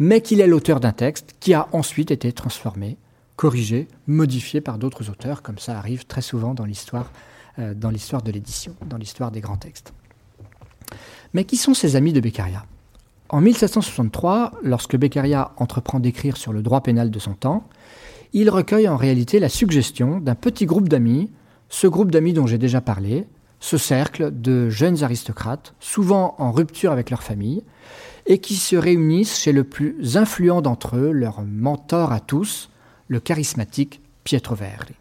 mais qu'il est l'auteur d'un texte qui a ensuite été transformé, corrigé, modifié par d'autres auteurs, comme ça arrive très souvent dans l'histoire, euh, de l'édition, dans l'histoire des grands textes. Mais qui sont ces amis de Beccaria? En 1763, lorsque Beccaria entreprend d'écrire sur le droit pénal de son temps, il recueille en réalité la suggestion d'un petit groupe d'amis, ce groupe d'amis dont j'ai déjà parlé, ce cercle de jeunes aristocrates, souvent en rupture avec leur famille, et qui se réunissent chez le plus influent d'entre eux, leur mentor à tous, le charismatique Pietro Verri.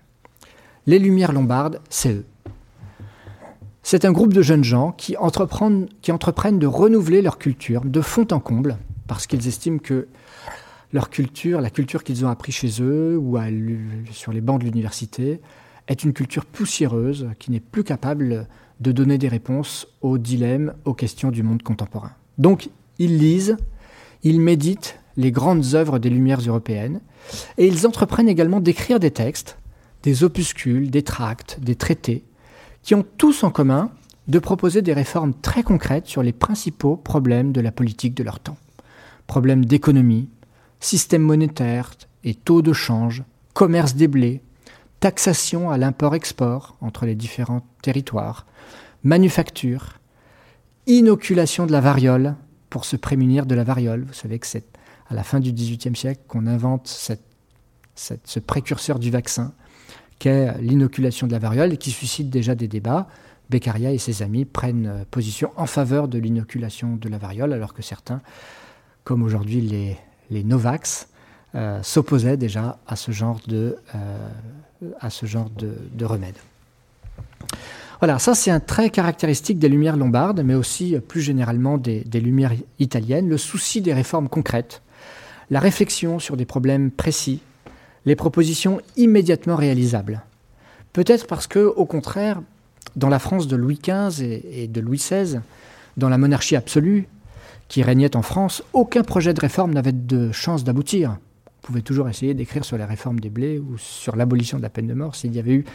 Les Lumières lombardes, c'est eux. C'est un groupe de jeunes gens qui entreprennent, de renouveler leur culture de fond en comble, parce qu'ils estiment que leur culture, la culture qu'ils ont appris chez eux ou sur les bancs de l'université, est une culture poussiéreuse qui n'est plus capable de donner des réponses aux dilemmes, aux questions du monde contemporain. Donc, ils lisent, ils méditent les grandes œuvres des Lumières européennes, et ils entreprennent également d'écrire des textes, des opuscules, des tracts, des traités, qui ont tous en commun de proposer des réformes très concrètes sur les principaux problèmes de la politique de leur temps. Problèmes d'économie, système monétaire et taux de change, commerce des blés, taxation à l'import-export entre les différents territoires, manufacture, inoculation de la variole pour se prémunir de la variole. Vous savez que c'est à la fin du XVIIIe siècle qu'on invente ce précurseur du vaccin qu'est l'inoculation de la variole et qui suscite déjà des débats. Beccaria et ses amis prennent euh, position en faveur de l'inoculation de la variole, alors que certains, comme aujourd'hui les, les Novax, euh, s'opposaient déjà à ce genre de, euh, à ce genre de, remède. Voilà, ça c'est un trait caractéristique des Lumières lombardes, mais aussi plus généralement des, des, Lumières italiennes, le souci des réformes concrètes, la réflexion sur des problèmes précis, les propositions immédiatement réalisables. Peut-être parce que, au contraire, dans la France de Louis XV et, de Louis XVI, dans la monarchie absolue qui régnait en France, aucun projet de réforme n'avait de chance d'aboutir. On pouvait toujours essayer d'écrire sur la réforme des blés ou sur l'abolition de la peine de mort s'il y avait eu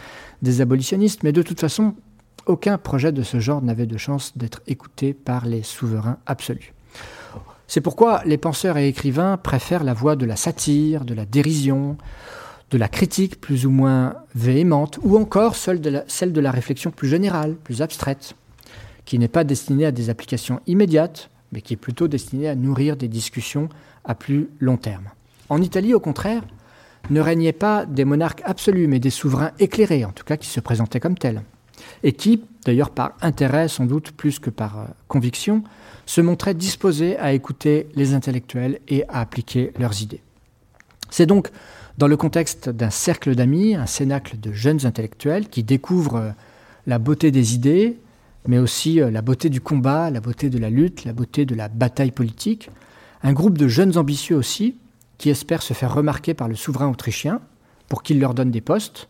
des abolitionnistes, mais de toute façon, aucun projet de ce genre n'avait de chance d'être écouté par les souverains absolus. C'est pourquoi les penseurs et écrivains préfèrent la voie de la satire, de la dérision, de la critique plus ou moins véhémente, ou encore celle de la, réflexion plus générale, plus abstraite, qui n'est pas destinée à des applications immédiates, mais qui est plutôt destinée à nourrir des discussions à plus long terme. En Italie, au contraire, ne régnaient pas des monarques absolus, mais des souverains éclairés, en tout cas qui se présentaient comme tels, et qui, d'ailleurs par intérêt sans doute plus que par euh, conviction, se montraient disposés à écouter les intellectuels et à appliquer leurs idées. C'est donc dans le contexte d'un cercle d'amis, un cénacle de jeunes intellectuels qui découvrent euh, la beauté des idées, mais aussi euh, la beauté du combat, la beauté de la lutte, la beauté de la bataille politique, un groupe de jeunes ambitieux aussi, qui espèrent se faire remarquer par le souverain autrichien pour qu'il leur donne des postes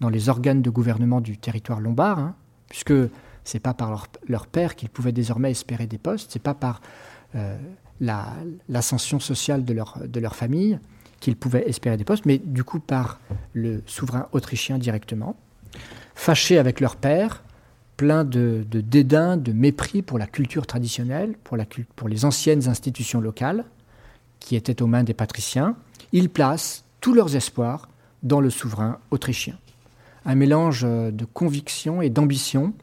dans les organes de gouvernement du territoire lombard, hein, puisque c'est pas par leur, père qu'ils pouvaient désormais espérer des postes, c'est pas par euh, l'ascension sociale de leur, famille qu'ils pouvaient espérer des postes, mais du coup par le souverain autrichien directement, fâchés avec leur père, plein de, dédain, de mépris pour la culture traditionnelle, pour, pour les anciennes institutions locales qui étaient aux mains des patriciens, ils placent tous leurs espoirs dans le souverain autrichien. Un mélange de conviction et d'ambition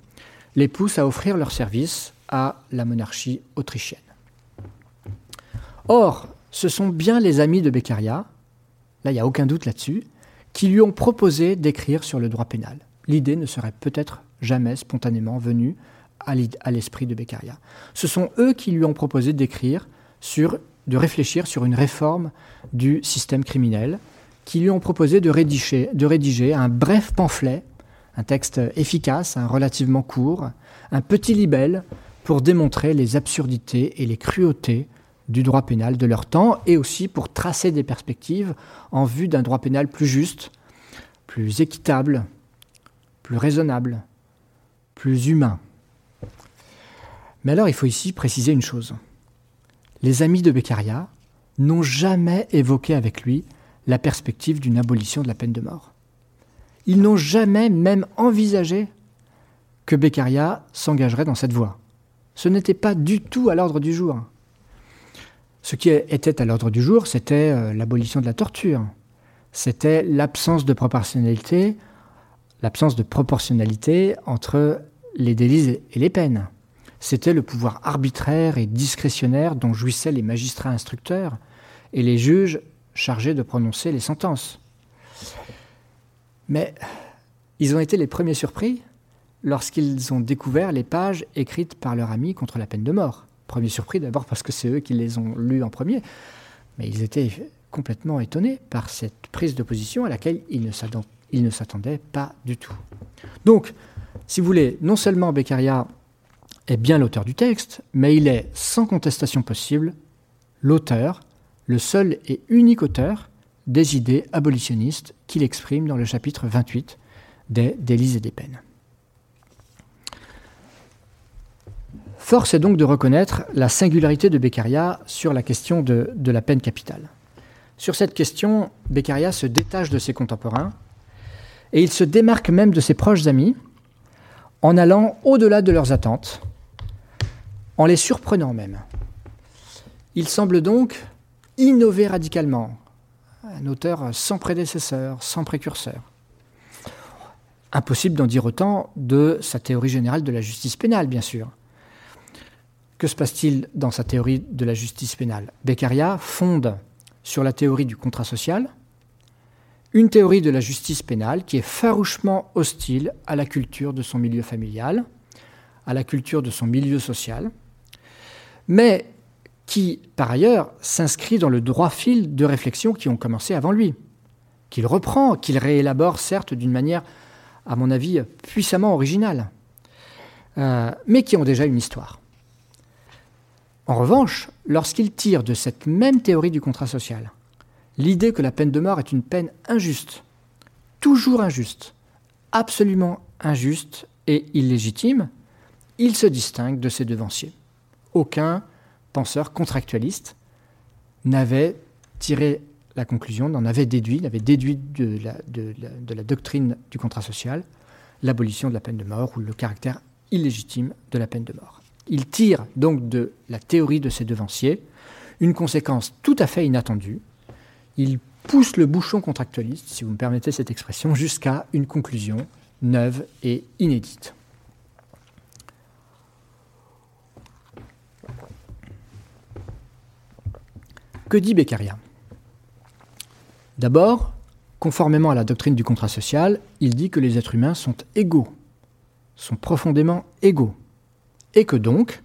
les pousse à offrir leur service à la monarchie autrichienne. Or, ce sont bien les amis de Beccaria, là il n'y a aucun doute là-dessus, qui lui ont proposé d'écrire sur le droit pénal. L'idée ne serait peut-être jamais spontanément venue à l'esprit de Beccaria. Ce sont eux qui lui ont proposé d'écrire sur, de réfléchir sur une réforme du système criminel, qui lui ont proposé de rédiger un bref pamphlet un texte efficace, relativement court, un petit libelle pour démontrer les absurdités et les cruautés du droit pénal de leur temps et aussi pour tracer des perspectives en vue d'un droit pénal plus juste, plus équitable, plus raisonnable, plus humain. Mais alors il faut ici préciser une chose. les amis de Beccaria n'ont jamais évoqué avec lui la perspective d'une abolition de la peine de mort. Ils n'ont jamais même envisagé que Beccaria s'engagerait dans cette voie. Ce n'était pas du tout à l'ordre du jour. Ce qui était à l'ordre du jour, c'était euh, l'abolition de la torture. C'était l'absence de proportionnalité, l'absence de proportionnalité entre les délits et les peines. C'était le pouvoir arbitraire et discrétionnaire dont jouissaient les magistrats instructeurs et les juges chargés de prononcer les sentences. Mais ils ont été les premiers surpris lorsqu'ils ont découvert les pages écrites par leur ami contre la peine de mort. Premier surpris d'abord parce que c'est eux qui les ont lues en premier, mais ils étaient complètement étonnés par cette prise de position à laquelle ils ne s'attendaient pas du tout. Donc, si vous voulez, non seulement Beccaria est bien l'auteur du texte, mais il est sans contestation possible l'auteur, le seul et unique auteur des idées abolitionnistes qu'il exprime dans le chapitre 28 des Délices et des peines. Force est donc de reconnaître la singularité de Beccaria sur la question de, de la peine capitale. Sur cette question, Beccaria se détache de ses contemporains et il se démarque même de ses proches amis en allant au-delà de leurs attentes, en les surprenant même. Il semble donc innover radicalement, un auteur sans prédécesseur, sans précurseur. Impossible d'en dire autant de sa théorie générale de la justice pénale, bien sûr. Que se passe-t-il dans sa théorie de la justice pénale? Beccaria fonde sur la théorie du contrat social une théorie de la justice pénale qui est farouchement hostile à la culture de son milieu familial, à la culture de son milieu social, mais qui, par ailleurs, s'inscrit dans le droit fil de réflexions qui ont commencé avant lui, qu'il reprend, qu'il réélabore, certes, d'une manière, à mon avis, puissamment originale, euh, mais qui ont déjà une histoire. En revanche, lorsqu'il tire de cette même théorie du contrat social l'idée que la peine de mort est une peine injuste, toujours injuste, absolument injuste et illégitime, il se distingue de ses devanciers. Aucun penseur contractualiste n'avait tiré la conclusion, n'en avait déduit, n'avait déduit de la, doctrine du contrat social l'abolition de la peine de mort ou le caractère illégitime de la peine de mort. Il tire donc de la théorie de ses devanciers une conséquence tout à fait inattendue. Il pousse le bouchon contractualiste, si vous me permettez cette expression, jusqu'à une conclusion neuve et inédite. Que dit Beccaria? D'abord, conformément à la doctrine du contrat social, il dit que les êtres humains sont égaux, sont profondément égaux et que donc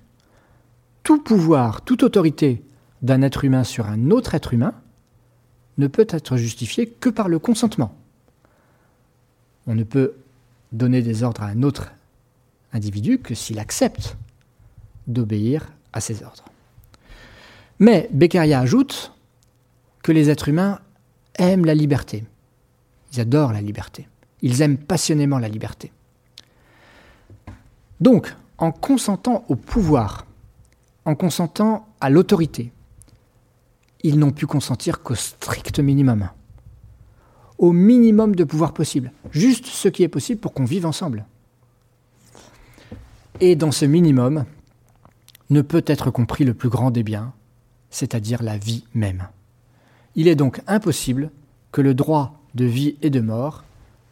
tout pouvoir, toute autorité d'un être humain sur un autre être humain ne peut être justifié que par le consentement. On ne peut donner des ordres à un autre individu que s'il accepte d'obéir à ces ordres. Mais Beccaria ajoute que les êtres humains aiment la liberté. Ils adorent la liberté. Ils aiment passionnément la liberté. Donc, en consentant au pouvoir, en consentant à l'autorité, ils n'ont pu consentir qu'au strict minimum, au minimum de pouvoir possible, juste ce qui est possible pour qu'on vive ensemble. Et dans ce minimum ne peut être compris le plus grand des biens, c'est-à-dire la vie même. Il est donc impossible que le droit de vie et de mort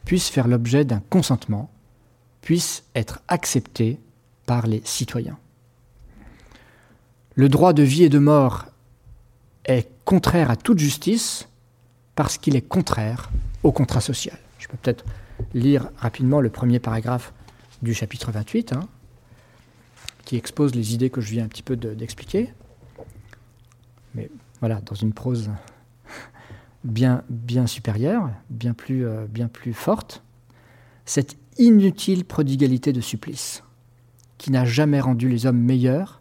puisse faire l'objet d'un consentement, puisse être accepté par les citoyens. Le droit de vie et de mort est contraire à toute justice parce qu'il est contraire au contrat social. Je peux peut-être lire rapidement le premier paragraphe du chapitre 28, hein, qui expose les idées que je viens un petit peu d'expliquer. Mais voilà, dans une prose bien, supérieure, bien plus, euh, bien plus forte, cette inutile prodigalité de supplice qui n'a jamais rendu les hommes meilleurs,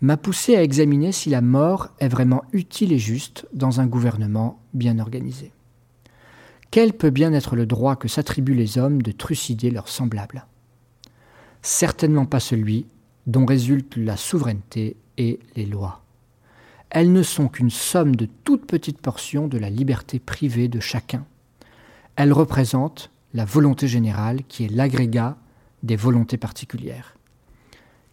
m'a poussé à examiner si la mort est vraiment utile et juste dans un gouvernement bien organisé. Quel peut bien être le droit que s'attribuent les hommes de trucider leurs semblables Certainement pas celui dont résultent la souveraineté et les lois. Elles ne sont qu'une somme de toutes petites portions de la liberté privée de chacun. Elles représentent la volonté générale qui est l'agrégat des volontés particulières.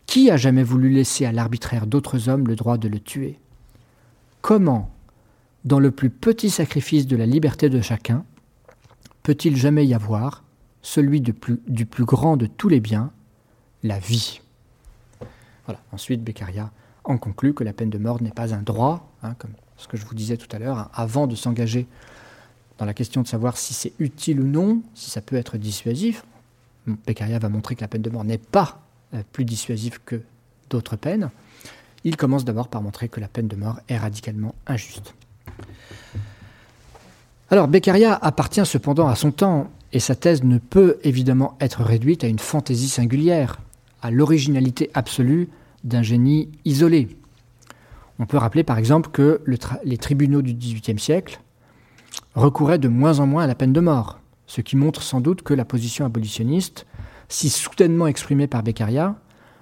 Qui a jamais voulu laisser à l'arbitraire d'autres hommes le droit de le tuer? Comment, dans le plus petit sacrifice de la liberté de chacun, peut-il jamais y avoir celui du plus, grand de tous les biens, la vie? Voilà. Ensuite, Beccaria en conclut que la peine de mort n'est pas un droit, hein, comme ce que je vous disais tout à l'heure, hein, avant de s'engager dans la question de savoir si c'est utile ou non, si ça peut être dissuasif. Beccaria va montrer que la peine de mort n'est pas euh, plus dissuasive que d'autres peines. Il commence d'abord par montrer que la peine de mort est radicalement injuste. Alors Beccaria appartient cependant à son temps, et sa thèse ne peut évidemment être réduite à une fantaisie singulière, à l'originalité absolue d'un génie isolé. On peut rappeler par exemple que les tribunaux du XVIIIe siècle recouraient de moins en moins à la peine de mort, ce qui montre sans doute que la position abolitionniste, si soudainement exprimée par Beccaria,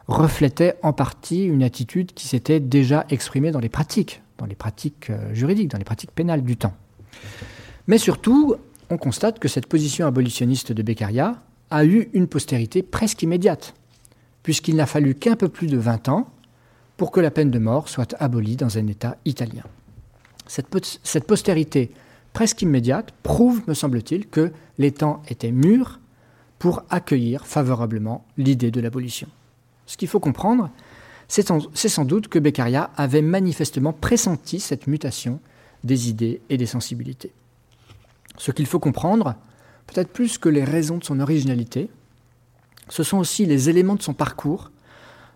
reflétait en partie une attitude qui s'était déjà exprimée dans les pratiques, dans les pratiques euh, juridiques, dans les pratiques pénales du temps. Mais surtout, on constate que cette position abolitionniste de Beccaria a eu une postérité presque immédiate, puisqu'il n'a fallu qu'un peu plus de 20 ans pour que la peine de mort soit abolie dans un État italien. Cette, cette postérité presque immédiate prouve, me semble-t-il, que les temps étaient mûrs pour accueillir favorablement l'idée de l'abolition. Ce qu'il faut comprendre, c'est sans doute que Beccaria avait manifestement pressenti cette mutation des idées et des sensibilités. Ce qu'il faut comprendre, peut-être plus que les raisons de son originalité, ce sont aussi les éléments de son parcours,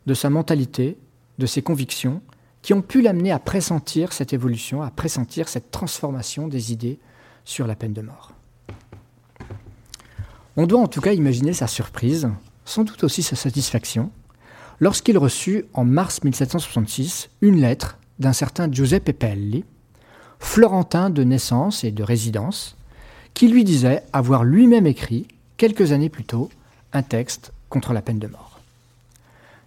de sa mentalité, de ses convictions, qui ont pu l'amener à pressentir cette évolution, à pressentir cette transformation des idées sur la peine de mort. On doit en tout cas imaginer sa surprise, sans doute aussi sa satisfaction, lorsqu'il reçut en mars 1766 une lettre d'un certain Giuseppe Pelli, florentin de naissance et de résidence, qui lui disait avoir lui-même écrit, quelques années plus tôt, un texte contre la peine de mort.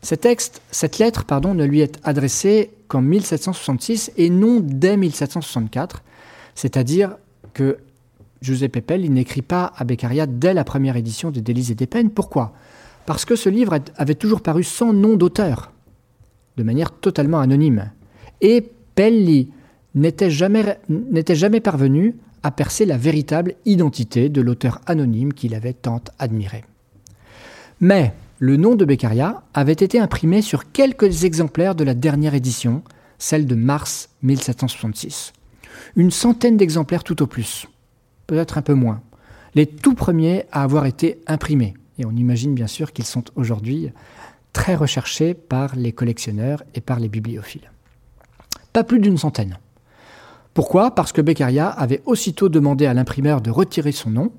cette lettre ne lui est adressée qu'en 1766 et non dès 1764, c'est-à-dire que Giuseppe Pepel n'écrit pas à Beccaria dès la première édition des Délices et des peines. Pourquoi? Parce que ce livre avait toujours paru sans nom d'auteur, de manière totalement anonyme. Et Pelli n'était jamais parvenu à percer la véritable identité de l'auteur anonyme qu'il avait tant admiré. Mais le nom de Beccaria avait été imprimé sur quelques exemplaires de la dernière édition, celle de mars 1766. Une centaine d'exemplaires tout au plus, peut-être un peu moins. Les tout premiers à avoir été imprimés. Et on imagine bien sûr qu'ils sont aujourd'hui très recherchés par les collectionneurs et par les bibliophiles. Pas plus d'une centaine. Pourquoi? Parce que Beccaria avait aussitôt demandé à l'imprimeur de retirer son nom.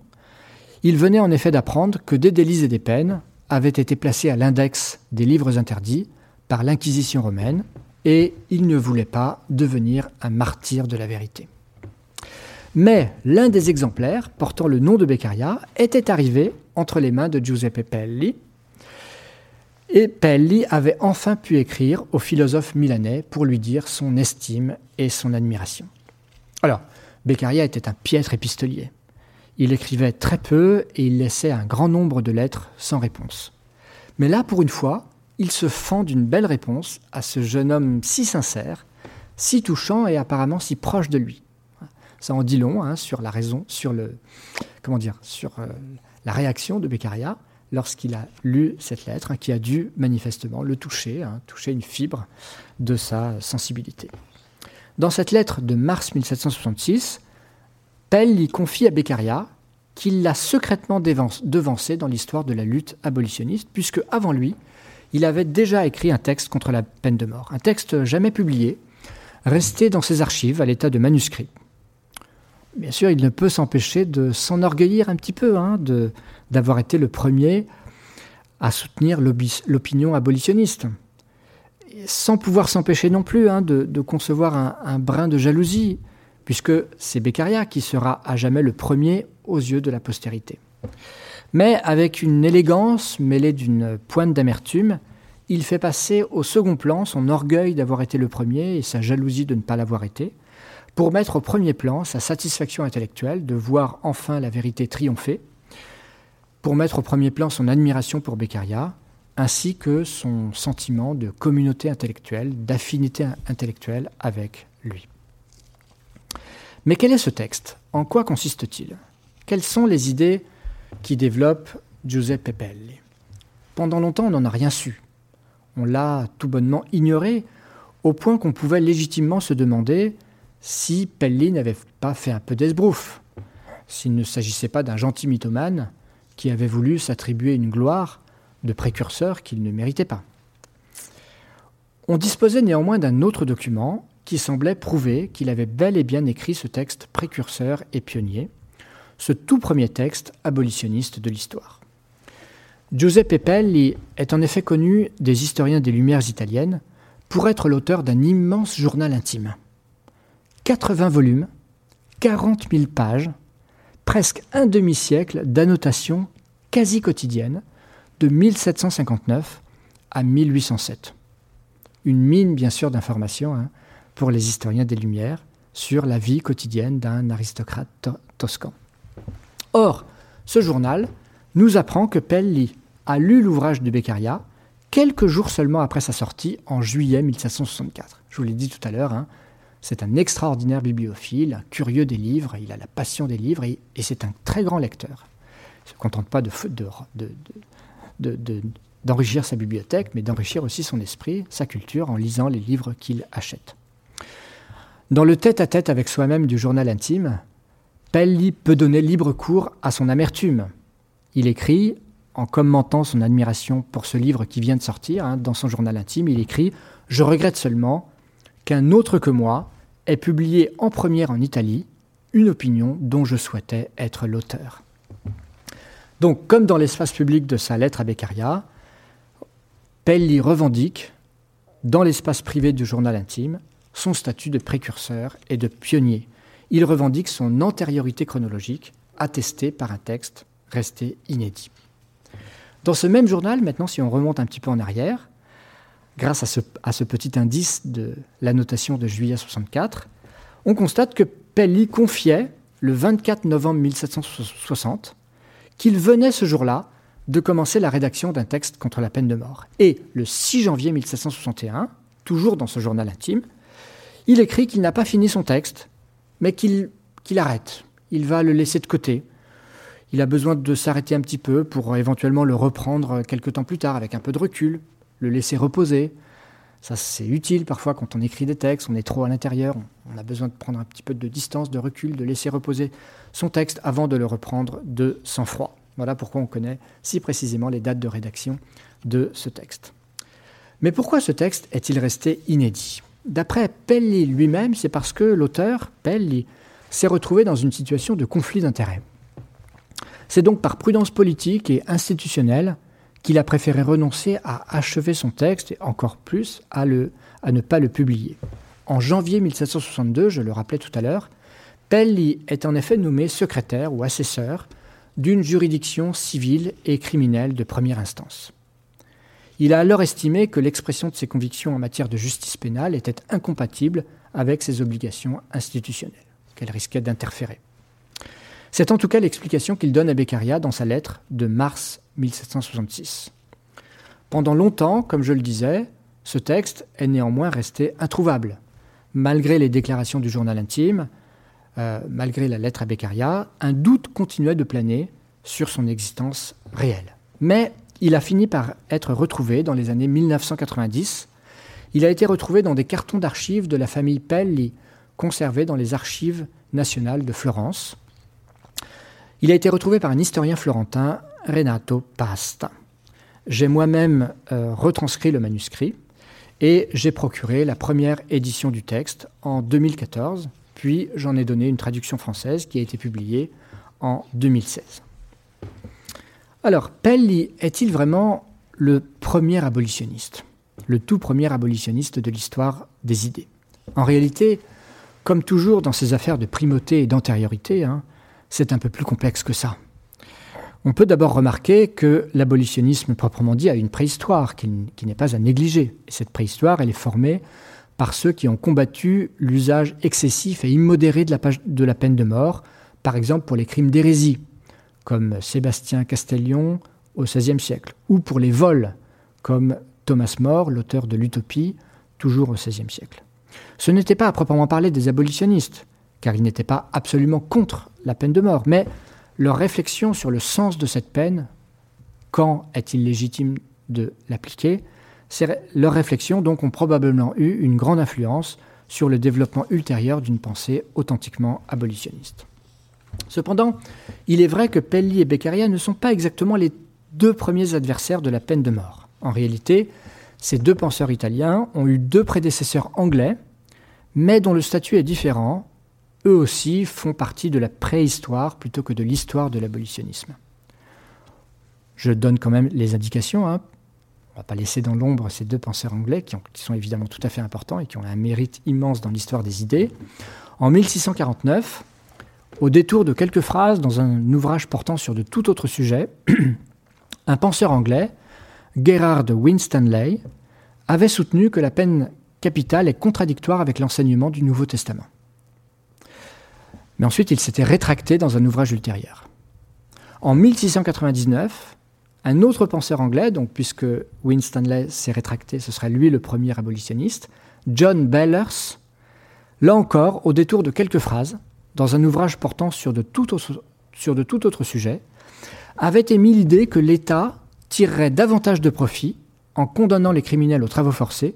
Il venait en effet d'apprendre que des délices et des peines avaient été placés à l'index des livres interdits par l'Inquisition romaine et il ne voulait pas devenir un martyr de la vérité. Mais l'un des exemplaires portant le nom de Beccaria était arrivé entre les mains de Giuseppe Pelli, et Pelli avait enfin pu écrire au philosophe milanais pour lui dire son estime et son admiration. Alors, Beccaria était un piètre épistolier. Il écrivait très peu et il laissait un grand nombre de lettres sans réponse. Mais là, pour une fois, il se fend d'une belle réponse à ce jeune homme si sincère, si touchant et apparemment si proche de lui. Ça en dit long hein, sur la raison, sur le, comment dire, sur euh, la réaction de Beccaria lorsqu'il a lu cette lettre, hein, qui a dû manifestement le toucher, hein, toucher une fibre de sa sensibilité. Dans cette lettre de mars 1766, Pell y confie à Beccaria qu'il l'a secrètement devancé dans l'histoire de la lutte abolitionniste, puisque avant lui, il avait déjà écrit un texte contre la peine de mort, un texte jamais publié, resté dans ses archives à l'état de manuscrit. Bien sûr, il ne peut s'empêcher de s'enorgueillir un petit peu hein, d'avoir été le premier à soutenir l'opinion abolitionniste sans pouvoir s'empêcher non plus hein, de, concevoir un, brin de jalousie, puisque c'est Beccaria qui sera à jamais le premier aux yeux de la postérité. Mais avec une élégance mêlée d'une pointe d'amertume, il fait passer au second plan son orgueil d'avoir été le premier et sa jalousie de ne pas l'avoir été, pour mettre au premier plan sa satisfaction intellectuelle de voir enfin la vérité triompher, pour mettre au premier plan son admiration pour Beccaria, ainsi que son sentiment de communauté intellectuelle, d'affinité intellectuelle avec lui. Mais quel est ce texte? En quoi consiste-t-il? Quelles sont les idées qui développe Giuseppe Pelli? Pendant longtemps, on n'en a rien su. On l'a tout bonnement ignoré, au point qu'on pouvait légitimement se demander si Pelli n'avait pas fait un peu d'esbrouf, s'il ne s'agissait pas d'un gentil mythomane qui avait voulu s'attribuer une gloire de précurseur qu'il ne méritait pas. On disposait néanmoins d'un autre document qui semblait prouver qu'il avait bel et bien écrit ce texte précurseur et pionnier, ce tout premier texte abolitionniste de l'histoire. Giuseppe Pelli est en effet connu des historiens des Lumières italiennes pour être l'auteur d'un immense journal intime. 80 volumes, 40 000 pages, presque un demi-siècle d'annotations quasi quotidiennes de 1759 à 1807. Une mine, bien sûr, d'informations hein, pour les historiens des Lumières sur la vie quotidienne d'un aristocrate toscan. Or, ce journal nous apprend que Pelli a lu l'ouvrage de Beccaria quelques jours seulement après sa sortie en juillet 1764. Je vous l'ai dit tout à l'heure, hein, c'est un extraordinaire bibliophile, un curieux des livres, il a la passion des livres et, c'est un très grand lecteur. Il ne se contente pas de, d'enrichir sa bibliothèque, mais d'enrichir aussi son esprit, sa culture, en lisant les livres qu'il achète. Dans le tête-à-tête avec soi-même du journal intime, Pelli peut donner libre cours à son amertume. Il écrit, en commentant son admiration pour ce livre qui vient de sortir, hein, dans son journal intime, il écrit Je regrette seulement qu'un autre que moi ait publié en première en Italie une opinion dont je souhaitais être l'auteur. Donc, comme dans l'espace public de sa lettre à Beccaria, Pelli revendique, dans l'espace privé du journal intime, son statut de précurseur et de pionnier il revendique son antériorité chronologique, attestée par un texte resté inédit. Dans ce même journal, maintenant, si on remonte un petit peu en arrière, grâce à ce, petit indice de l'annotation de juillet 64, on constate que Pelli confiait, le 24 novembre 1760, qu'il venait ce jour-là de commencer la rédaction d'un texte contre la peine de mort. Et le 6 janvier 1761, toujours dans ce journal intime, il écrit qu'il n'a pas fini son texte mais qu'il arrête. Il va le laisser de côté. Il a besoin de s'arrêter un petit peu pour éventuellement le reprendre quelque temps plus tard avec un peu de recul, le laisser reposer. Ça, c'est utile parfois quand on écrit des textes, on est trop à l'intérieur, on a besoin de prendre un petit peu de distance, de recul, de laisser reposer son texte avant de le reprendre de sang-froid. Voilà pourquoi on connaît si précisément les dates de rédaction de ce texte. Mais pourquoi ce texte est-il resté inédit? D'après Pelli lui-même, c'est parce que l'auteur, Pelli, s'est retrouvé dans une situation de conflit d'intérêts. C'est donc par prudence politique et institutionnelle qu'il a préféré renoncer à achever son texte et encore plus à, ne pas le publier. En janvier 1762, je le rappelais tout à l'heure, Pelli est en effet nommé secrétaire ou assesseur d'une juridiction civile et criminelle de première instance. Il a alors estimé que l'expression de ses convictions en matière de justice pénale était incompatible avec ses obligations institutionnelles, qu'elle risquait d'interférer. C'est en tout cas l'explication qu'il donne à Beccaria dans sa lettre de mars 1766. Pendant longtemps, comme je le disais, ce texte est néanmoins resté introuvable. Malgré les déclarations du journal intime, euh, malgré la lettre à Beccaria, un doute continuait de planer sur son existence réelle. Mais il a fini par être retrouvé dans les années 1990. Il a été retrouvé dans des cartons d'archives de la famille Pelli, conservés dans les archives nationales de Florence. Il a été retrouvé par un historien florentin, Renato Pasta. J'ai moi-même euh, retranscrit le manuscrit et j'ai procuré la première édition du texte en 2014, puis j'en ai donné une traduction française qui a été publiée en 2016. Alors, Pelli est-il vraiment le premier abolitionniste Le tout premier abolitionniste de l'histoire des idées? En réalité, comme toujours dans ces affaires de primauté et d'antériorité, hein, c'est un peu plus complexe que ça. On peut d'abord remarquer que l'abolitionnisme proprement dit a une préhistoire qui, n'est pas à négliger. Et cette préhistoire, elle est formée par ceux qui ont combattu l'usage excessif et immodéré de la, peine de mort, par exemple pour les crimes d'hérésie, comme Sébastien Castellion au XVIe siècle, ou pour les vols, comme Thomas More, l'auteur de l'Utopie, toujours au XVIe siècle. Ce n'était pas à proprement parler des abolitionnistes, car ils n'étaient pas absolument contre la peine de mort, mais leur réflexion sur le sens de cette peine, quand est-il légitime de l'appliquer, leurs réflexions donc ont probablement eu une grande influence sur le développement ultérieur d'une pensée authentiquement abolitionniste. Cependant, il est vrai que Pelli et Beccaria ne sont pas exactement les deux premiers adversaires de la peine de mort. En réalité, ces deux penseurs italiens ont eu deux prédécesseurs anglais, mais dont le statut est différent. Eux aussi font partie de la préhistoire plutôt que de l'histoire de l'abolitionnisme. Je donne quand même les indications. Hein. On ne va pas laisser dans l'ombre ces deux penseurs anglais qui, qui, sont évidemment tout à fait importants et qui ont un mérite immense dans l'histoire des idées. En 1649, au détour de quelques phrases dans un ouvrage portant sur de tout autre sujet, un penseur anglais, Gerard Winstanley, avait soutenu que la peine capitale est contradictoire avec l'enseignement du Nouveau Testament. Mais ensuite, il s'était rétracté dans un ouvrage ultérieur. En 1699, un autre penseur anglais, donc puisque Winstanley s'est rétracté, ce serait lui le premier abolitionniste, John Bellers, là encore, au détour de quelques phrases, dans un ouvrage portant sur de tout autre, sujet, avait émis l'idée que l'État tirerait davantage de profit en condamnant les criminels aux travaux forcés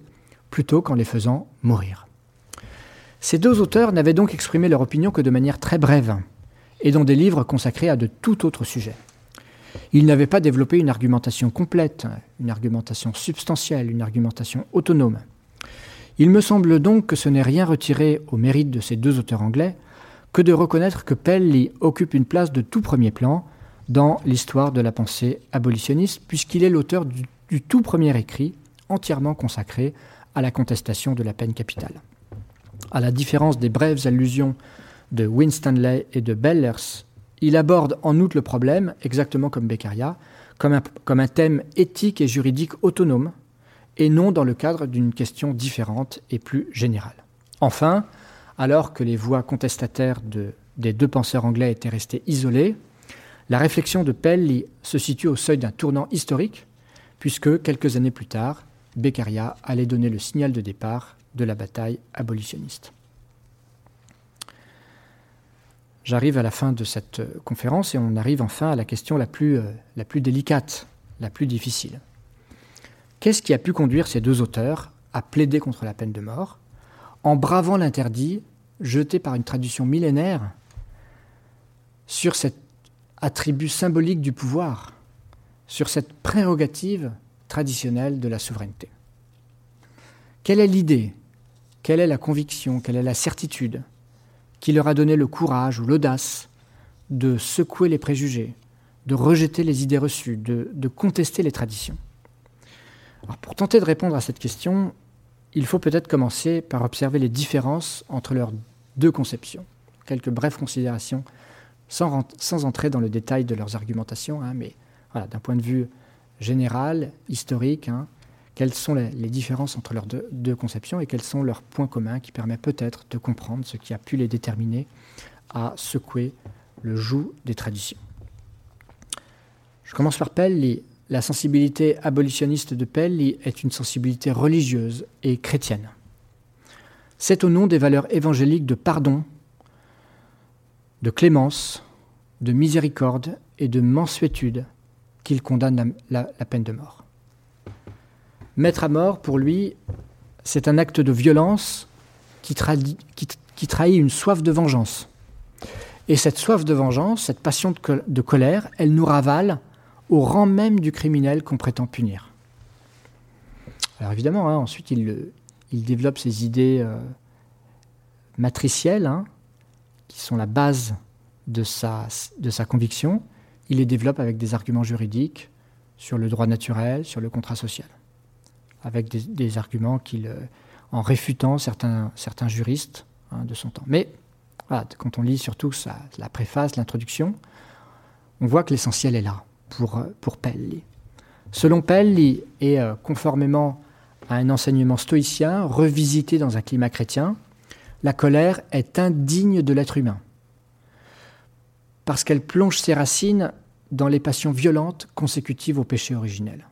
plutôt qu'en les faisant mourir. Ces deux auteurs n'avaient donc exprimé leur opinion que de manière très brève, et dans des livres consacrés à de tout autre sujet. Ils n'avaient pas développé une argumentation complète, une argumentation substantielle, une argumentation autonome. Il me semble donc que ce n'est rien retiré au mérite de ces deux auteurs anglais que de reconnaître que Pelli occupe une place de tout premier plan dans l'histoire de la pensée abolitionniste, puisqu'il est l'auteur du, tout premier écrit entièrement consacré à la contestation de la peine capitale. À la différence des brèves allusions de Winstanley et de Bellers, il aborde en outre le problème, exactement comme Beccaria, comme un thème éthique et juridique autonome, et non dans le cadre d'une question différente et plus générale. Enfin, alors que les voix contestataires des deux penseurs anglais étaient restées isolées, la réflexion de Pell se situe au seuil d'un tournant historique, puisque quelques années plus tard, Beccaria allait donner le signal de départ de la bataille abolitionniste. J'arrive à la fin de cette conférence et on arrive enfin à la question la plus, euh, la plus délicate, la plus difficile. Qu'est-ce qui a pu conduire ces deux auteurs à plaider contre la peine de mort en bravant l'interdit jeté par une tradition millénaire sur cet attribut symbolique du pouvoir, sur cette prérogative traditionnelle de la souveraineté. Quelle est l'idée? Quelle est la conviction? Quelle est la certitude qui leur a donné le courage ou l'audace de secouer les préjugés, de rejeter les idées reçues, de, contester les traditions? Pour tenter de répondre à cette question, il faut peut-être commencer par observer les différences entre leurs deux conceptions. Quelques brèves considérations, sans, entrer dans le détail de leurs argumentations, hein, mais d'un point de vue général, historique, hein, quelles sont les, différences entre leurs deux, deux, conceptions et quels sont leurs points communs qui permettent peut-être de comprendre ce qui a pu les déterminer à secouer le joug des traditions. Je commence par Pell. La sensibilité abolitionniste de Pell est une sensibilité religieuse et chrétienne. C'est au nom des valeurs évangéliques de pardon, de clémence, de miséricorde et de mansuétude qu'il condamne la, peine de mort. Mettre à mort, pour lui, c'est un acte de violence qui, trahit une soif de vengeance. Et cette soif de vengeance, cette passion de colère, elle nous ravale au rang même du criminel qu'on prétend punir. Alors évidemment, hein, ensuite il, développe ses idées euh, matricielles, hein, qui sont la base de sa, conviction. Il les développe avec des arguments juridiques sur le droit naturel, sur le contrat social, avec des, arguments qu'il, euh, en réfutant certains, juristes hein, de son temps. Mais quand on lit surtout la préface, l'introduction, on voit que l'essentiel est là pour, pour Pelli. Selon Pelli, et euh, conformément à un enseignement stoïcien revisité dans un climat chrétien, la colère est indigne de l'être humain, parce qu'elle plonge ses racines dans les passions violentes consécutives au péché originel.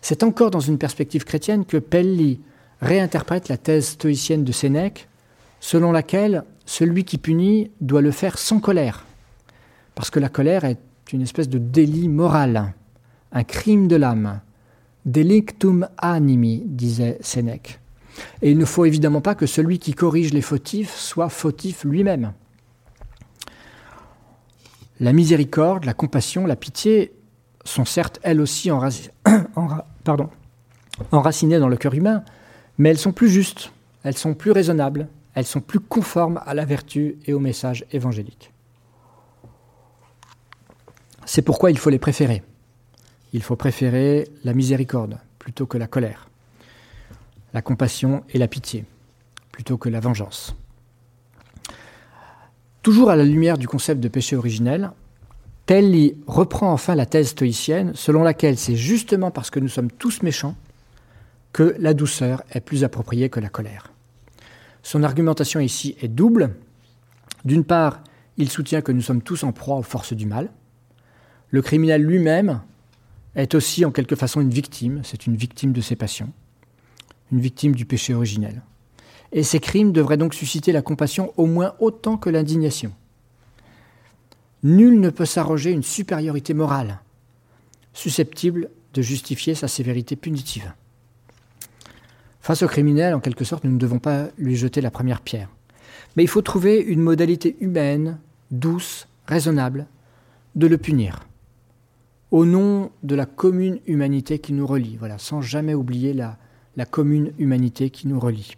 C'est encore dans une perspective chrétienne que Pelli réinterprète la thèse stoïcienne de Sénèque, selon laquelle celui qui punit doit le faire sans colère, parce que la colère est une espèce de délit moral, un crime de l'âme. Delictum animi, disait Sénèque. Et il ne faut évidemment pas que celui qui corrige les fautifs soit fautif lui-même. La miséricorde, la compassion, la pitié sont certes elles aussi enracinées dans le cœur humain, mais elles sont plus justes, elles sont plus raisonnables, elles sont plus conformes à la vertu et au message évangélique. C'est pourquoi il faut les préférer. Il faut préférer la miséricorde plutôt que la colère, la compassion et la pitié plutôt que la vengeance. Toujours à la lumière du concept de péché originel, Pelli reprend enfin la thèse stoïcienne selon laquelle c'est justement parce que nous sommes tous méchants que la douceur est plus appropriée que la colère. Son argumentation ici est double. D'une part, il soutient que nous sommes tous en proie aux forces du mal. Le criminel lui-même est aussi en quelque façon une victime, c'est une victime de ses passions, une victime du péché originel. Et ces crimes devraient donc susciter la compassion au moins autant que l'indignation. Nul ne peut s'arroger une supériorité morale susceptible de justifier sa sévérité punitive. Face au criminel, en quelque sorte, nous ne devons pas lui jeter la première pierre. Mais il faut trouver une modalité humaine, douce, raisonnable, de le punir, au nom de la commune humanité qui nous relie, voilà, sans jamais oublier la, commune humanité qui nous relie.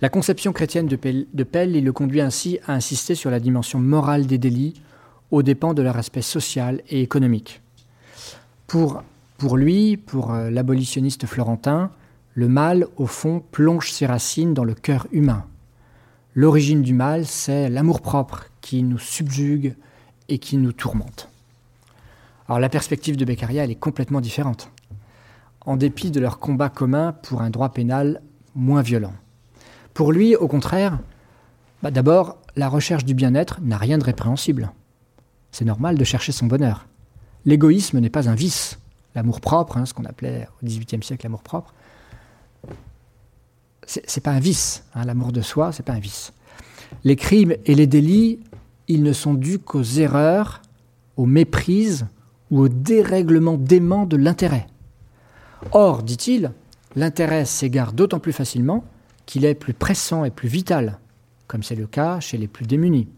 La conception chrétienne de Pell, le conduit ainsi à insister sur la dimension morale des délits aux dépens de leur aspect social et économique. Pour, pour lui, pour euh, l'abolitionniste florentin, le mal, au fond, plonge ses racines dans le cœur humain. L'origine du mal, c'est l'amour-propre qui nous subjugue et qui nous tourmente. Alors la perspective de Beccaria, est complètement différente, en dépit de leur combat commun pour un droit pénal moins violent. Pour lui, au contraire, bah d'abord, la recherche du bien-être n'a rien de répréhensible. C'est normal de chercher son bonheur. L'égoïsme n'est pas un vice. L'amour-propre, hein, ce qu'on appelait au XVIIIe siècle l'amour-propre, c'est pas un vice. Hein, L'amour de soi, c'est pas un vice. Les crimes et les délits, ils ne sont dus qu'aux erreurs, aux méprises ou au dérèglement dément de l'intérêt. Or, dit-il, l'intérêt s'égare d'autant plus facilement qu'il est plus pressant et plus vital, comme c'est le cas chez les plus démunis.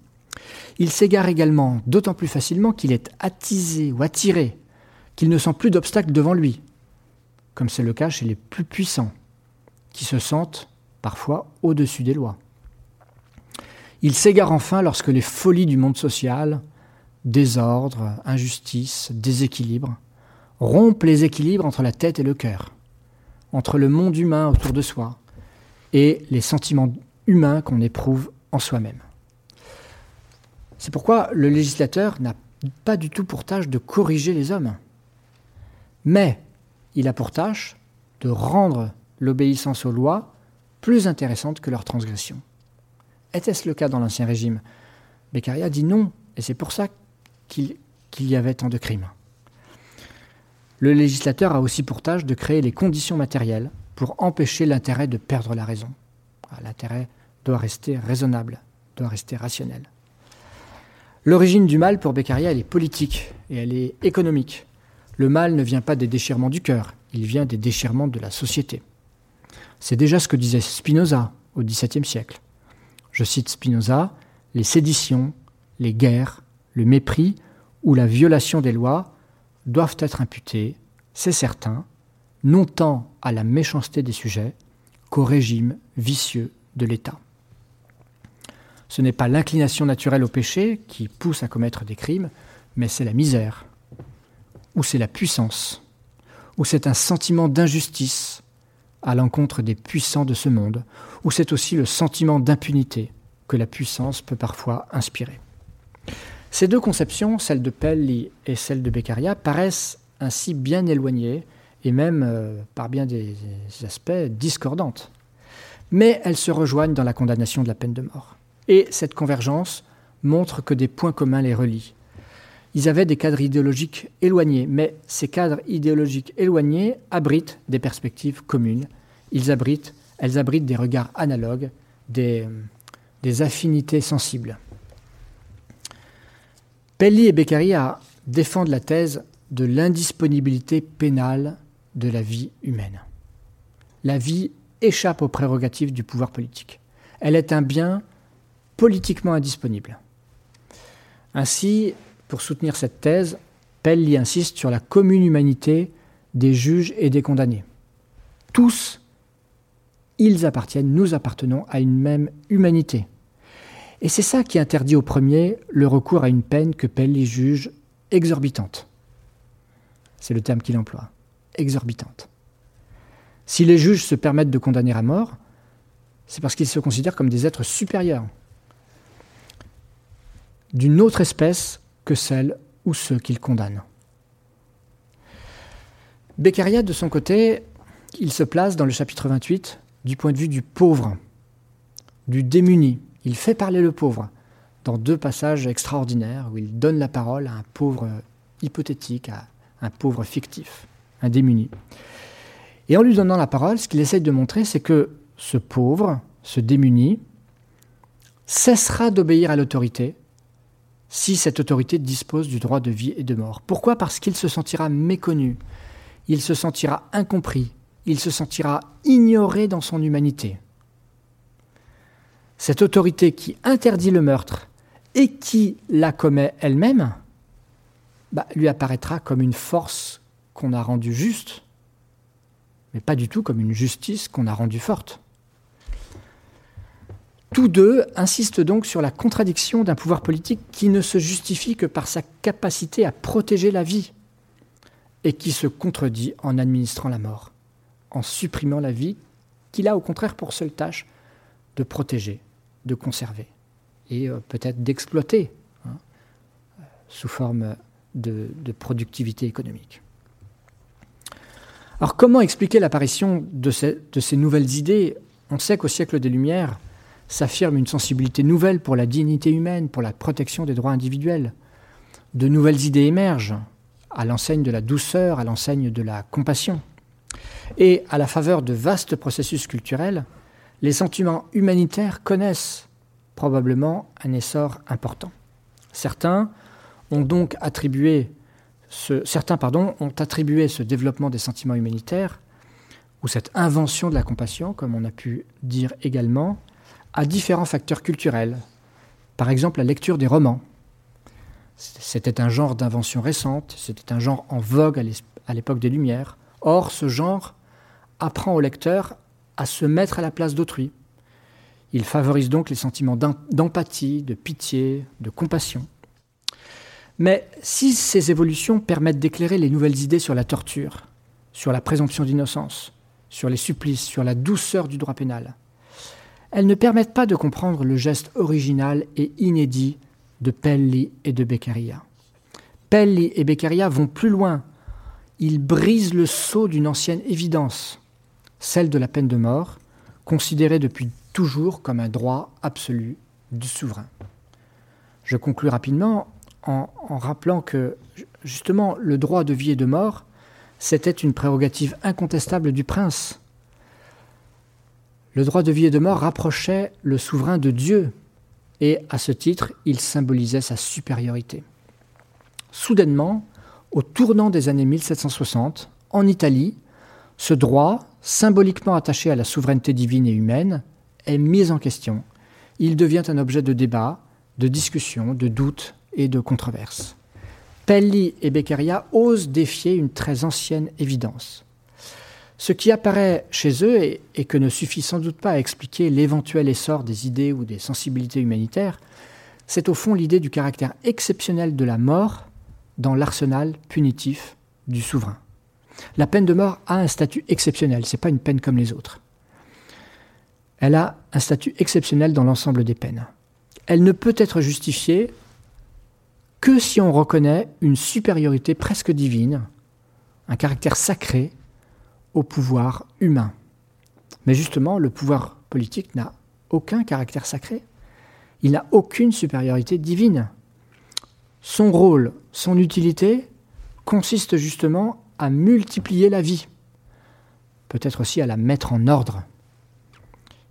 Il s'égare également d'autant plus facilement qu'il est attisé ou attiré, qu'il ne sent plus d'obstacles devant lui, comme c'est le cas chez les plus puissants, qui se sentent parfois au-dessus des lois. Il s'égare enfin lorsque les folies du monde social, désordre, injustice, déséquilibre, rompent les équilibres entre la tête et le cœur, entre le monde humain autour de soi et les sentiments humains qu'on éprouve en soi-même. C'est pourquoi le législateur n'a pas du tout pour tâche de corriger les hommes, mais il a pour tâche de rendre l'obéissance aux lois plus intéressante que leur transgression. Était-ce le cas dans l'Ancien Régime? Beccaria dit non, et c'est pour ça qu'il y avait tant de crimes. Le législateur a aussi pour tâche de créer les conditions matérielles pour empêcher l'intérêt de perdre la raison. Ah, l'intérêt doit rester raisonnable, doit rester rationnel. L'origine du mal pour Beccaria, elle est politique et elle est économique. Le mal ne vient pas des déchirements du cœur, il vient des déchirements de la société. C'est déjà ce que disait Spinoza au XVIIe siècle. Je cite Spinoza, les séditions, les guerres, le mépris ou la violation des lois doivent être imputés, c'est certain, non tant à la méchanceté des sujets qu'au régime vicieux de l'État. Ce n'est pas l'inclination naturelle au péché qui pousse à commettre des crimes, mais c'est la misère, ou c'est la puissance, ou c'est un sentiment d'injustice à l'encontre des puissants de ce monde, ou c'est aussi le sentiment d'impunité que la puissance peut parfois inspirer. Ces deux conceptions, celle de Pelli et celle de Beccaria, paraissent ainsi bien éloignées et même, euh, par bien des, aspects, discordantes. Mais elles se rejoignent dans la condamnation de la peine de mort. Et cette convergence montre que des points communs les relient. Ils avaient des cadres idéologiques éloignés, mais ces cadres idéologiques éloignés abritent des perspectives communes. Elles abritent des regards analogues, des affinités sensibles. Pelli et Beccaria défendent la thèse de l'indisponibilité pénale de la vie humaine. La vie échappe aux prérogatives du pouvoir politique. Elle est un bien politiquement indisponible. Ainsi, pour soutenir cette thèse, Pelli insiste sur la commune humanité des juges et des condamnés. Tous, ils appartiennent, nous appartenons à une même humanité. Et c'est ça qui interdit au premier le recours à une peine que Pelli juge exorbitante. C'est le terme qu'il emploie. Exorbitante. Si les juges se permettent de condamner à mort, c'est parce qu'ils se considèrent comme des êtres supérieurs, d'une autre espèce que celle ou ceux qu'ils condamnent. Beccaria, de son côté, il se place dans le chapitre 28 du point de vue du pauvre, du démuni. Il fait parler le pauvre dans deux passages extraordinaires où il donne la parole à un pauvre hypothétique, à un pauvre fictif, un démuni. Et en lui donnant la parole, ce qu'il essaye de montrer, c'est que ce pauvre, ce démuni, cessera d'obéir à l'autorité si cette autorité dispose du droit de vie et de mort. Pourquoi? Parce qu'il se sentira méconnu, il se sentira incompris, il se sentira ignoré dans son humanité. Cette autorité qui interdit le meurtre et qui la commet elle-même, bah, lui apparaîtra comme une force qu'on a rendue juste, mais pas du tout comme une justice qu'on a rendue forte. Tous deux insistent donc sur la contradiction d'un pouvoir politique qui ne se justifie que par sa capacité à protéger la vie et qui se contredit en administrant la mort, en supprimant la vie qu'il a au contraire pour seule tâche de protéger, de conserver et euh, peut-être d'exploiter hein, sous forme de, productivité économique. Alors comment expliquer l'apparition de ces nouvelles idées? On sait qu'au siècle des Lumières, s'affirme une sensibilité nouvelle pour la dignité humaine, pour la protection des droits individuels. De nouvelles idées émergent, à l'enseigne de la douceur, à l'enseigne de la compassion. Et à la faveur de vastes processus culturels, les sentiments humanitaires connaissent probablement un essor important. Certains ont donc attribué ce, pardon, ont attribué ce développement des sentiments humanitaires, ou cette invention de la compassion, comme on a pu dire également, à différents facteurs culturels. Par exemple, la lecture des romans. C'était un genre d'invention récente, c'était un genre en vogue à l'époque des Lumières. Or, ce genre apprend au lecteur à se mettre à la place d'autrui. Il favorise donc les sentiments d'empathie, de pitié, de compassion. Mais si ces évolutions permettent d'éclairer les nouvelles idées sur la torture, sur la présomption d'innocence, sur les supplices, sur la douceur du droit pénal, elles ne permettent pas de comprendre le geste original et inédit de Pelli et de Beccaria. Pelli et Beccaria vont plus loin. Ils brisent le sceau d'une ancienne évidence, celle de la peine de mort, considérée depuis toujours comme un droit absolu du souverain. Je conclus rapidement en, en rappelant que justement le droit de vie et de mort, c'était une prérogative incontestable du prince le droit de vie et de mort rapprochait le souverain de Dieu, et à ce titre, il symbolisait sa supériorité. Soudainement, au tournant des années 1760, en Italie, ce droit, symboliquement attaché à la souveraineté divine et humaine, est mis en question. Il devient un objet de débat, de discussion, de doute et de controverse. Pelli et Beccaria osent défier une très ancienne évidence. Ce qui apparaît chez eux et, que ne suffit sans doute pas à expliquer l'éventuel essor des idées ou des sensibilités humanitaires, c'est au fond l'idée du caractère exceptionnel de la mort dans l'arsenal punitif du souverain. La peine de mort a un statut exceptionnel, ce n'est pas une peine comme les autres. Elle a un statut exceptionnel dans l'ensemble des peines. Elle ne peut être justifiée que si on reconnaît une supériorité presque divine, un caractère sacré au pouvoir humain. Mais justement, le pouvoir politique n'a aucun caractère sacré. Il n'a aucune supériorité divine. Son rôle, son utilité consiste justement à multiplier la vie, peut-être aussi à la mettre en ordre.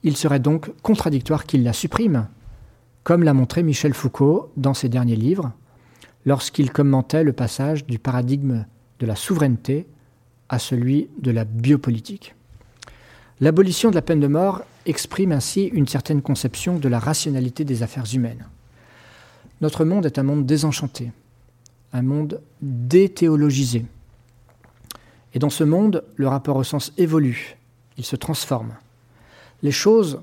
Il serait donc contradictoire qu'il la supprime, comme l'a montré Michel Foucault dans ses derniers livres, lorsqu'il commentait le passage du paradigme de la souveraineté à celui de la biopolitique. L'abolition de la peine de mort exprime ainsi une certaine conception de la rationalité des affaires humaines. Notre monde est un monde désenchanté, un monde déthéologisé. Et dans ce monde, le rapport au sens évolue, il se transforme. Les choses,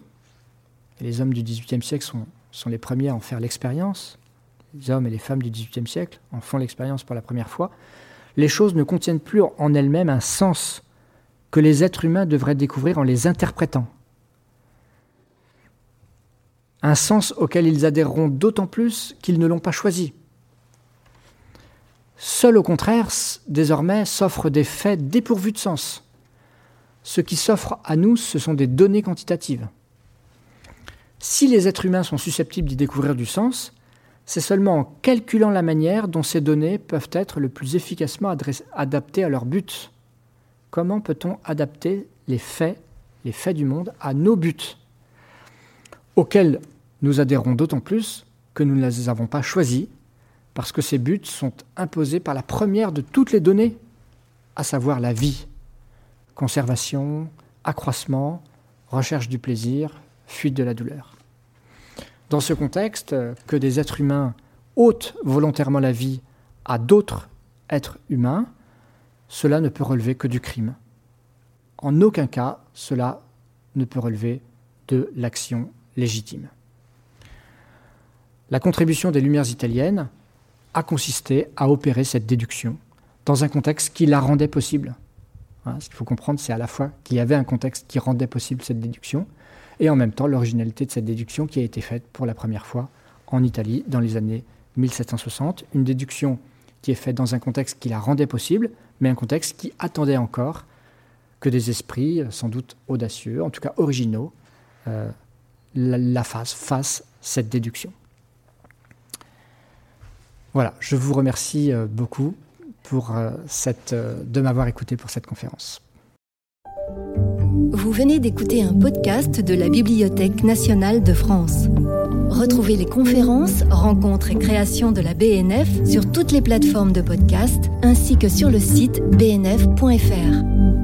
les hommes du XVIIIe siècle sont, sont les premiers à en faire l'expérience, les hommes et les femmes du XVIIIe siècle en font l'expérience pour la première fois, les choses ne contiennent plus en elles-mêmes un sens que les êtres humains devraient découvrir en les interprétant. Un sens auquel ils adhéreront d'autant plus qu'ils ne l'ont pas choisi. Seul au contraire, désormais, s'offrent des faits dépourvus de sens. Ce qui s'offre à nous, ce sont des données quantitatives. Si les êtres humains sont susceptibles d'y découvrir du sens, c'est seulement en calculant la manière dont ces données peuvent être le plus efficacement adaptées à leur but. Comment peut-on adapter les faits, les faits du monde, à nos buts, auxquels nous adhérons d'autant plus que nous ne les avons pas choisis, parce que ces buts sont imposés par la première de toutes les données, à savoir la vie. Conservation, accroissement, recherche du plaisir, fuite de la douleur. Dans ce contexte, que des êtres humains ôtent volontairement la vie à d'autres êtres humains, cela ne peut relever que du crime. En aucun cas, cela ne peut relever de l'action légitime. La contribution des Lumières italiennes a consisté à opérer cette déduction dans un contexte qui la rendait possible. Ce qu'il faut comprendre, c'est à la fois qu'il y avait un contexte qui rendait possible cette déduction, et en même temps l'originalité de cette déduction qui a été faite pour la première fois en Italie dans les années 1760, une déduction qui est faite dans un contexte qui la rendait possible, mais un contexte qui attendait encore que des esprits, euh, sans doute audacieux, en tout cas originaux, euh, la, la fassent, fassent cette déduction. Voilà, je vous remercie euh, beaucoup pour cette, de m'avoir écouté pour cette conférence. Vous venez d'écouter un podcast de la Bibliothèque nationale de France. Retrouvez les conférences, rencontres et créations de la BNF sur toutes les plateformes de podcast ainsi que sur le site bnf.fr.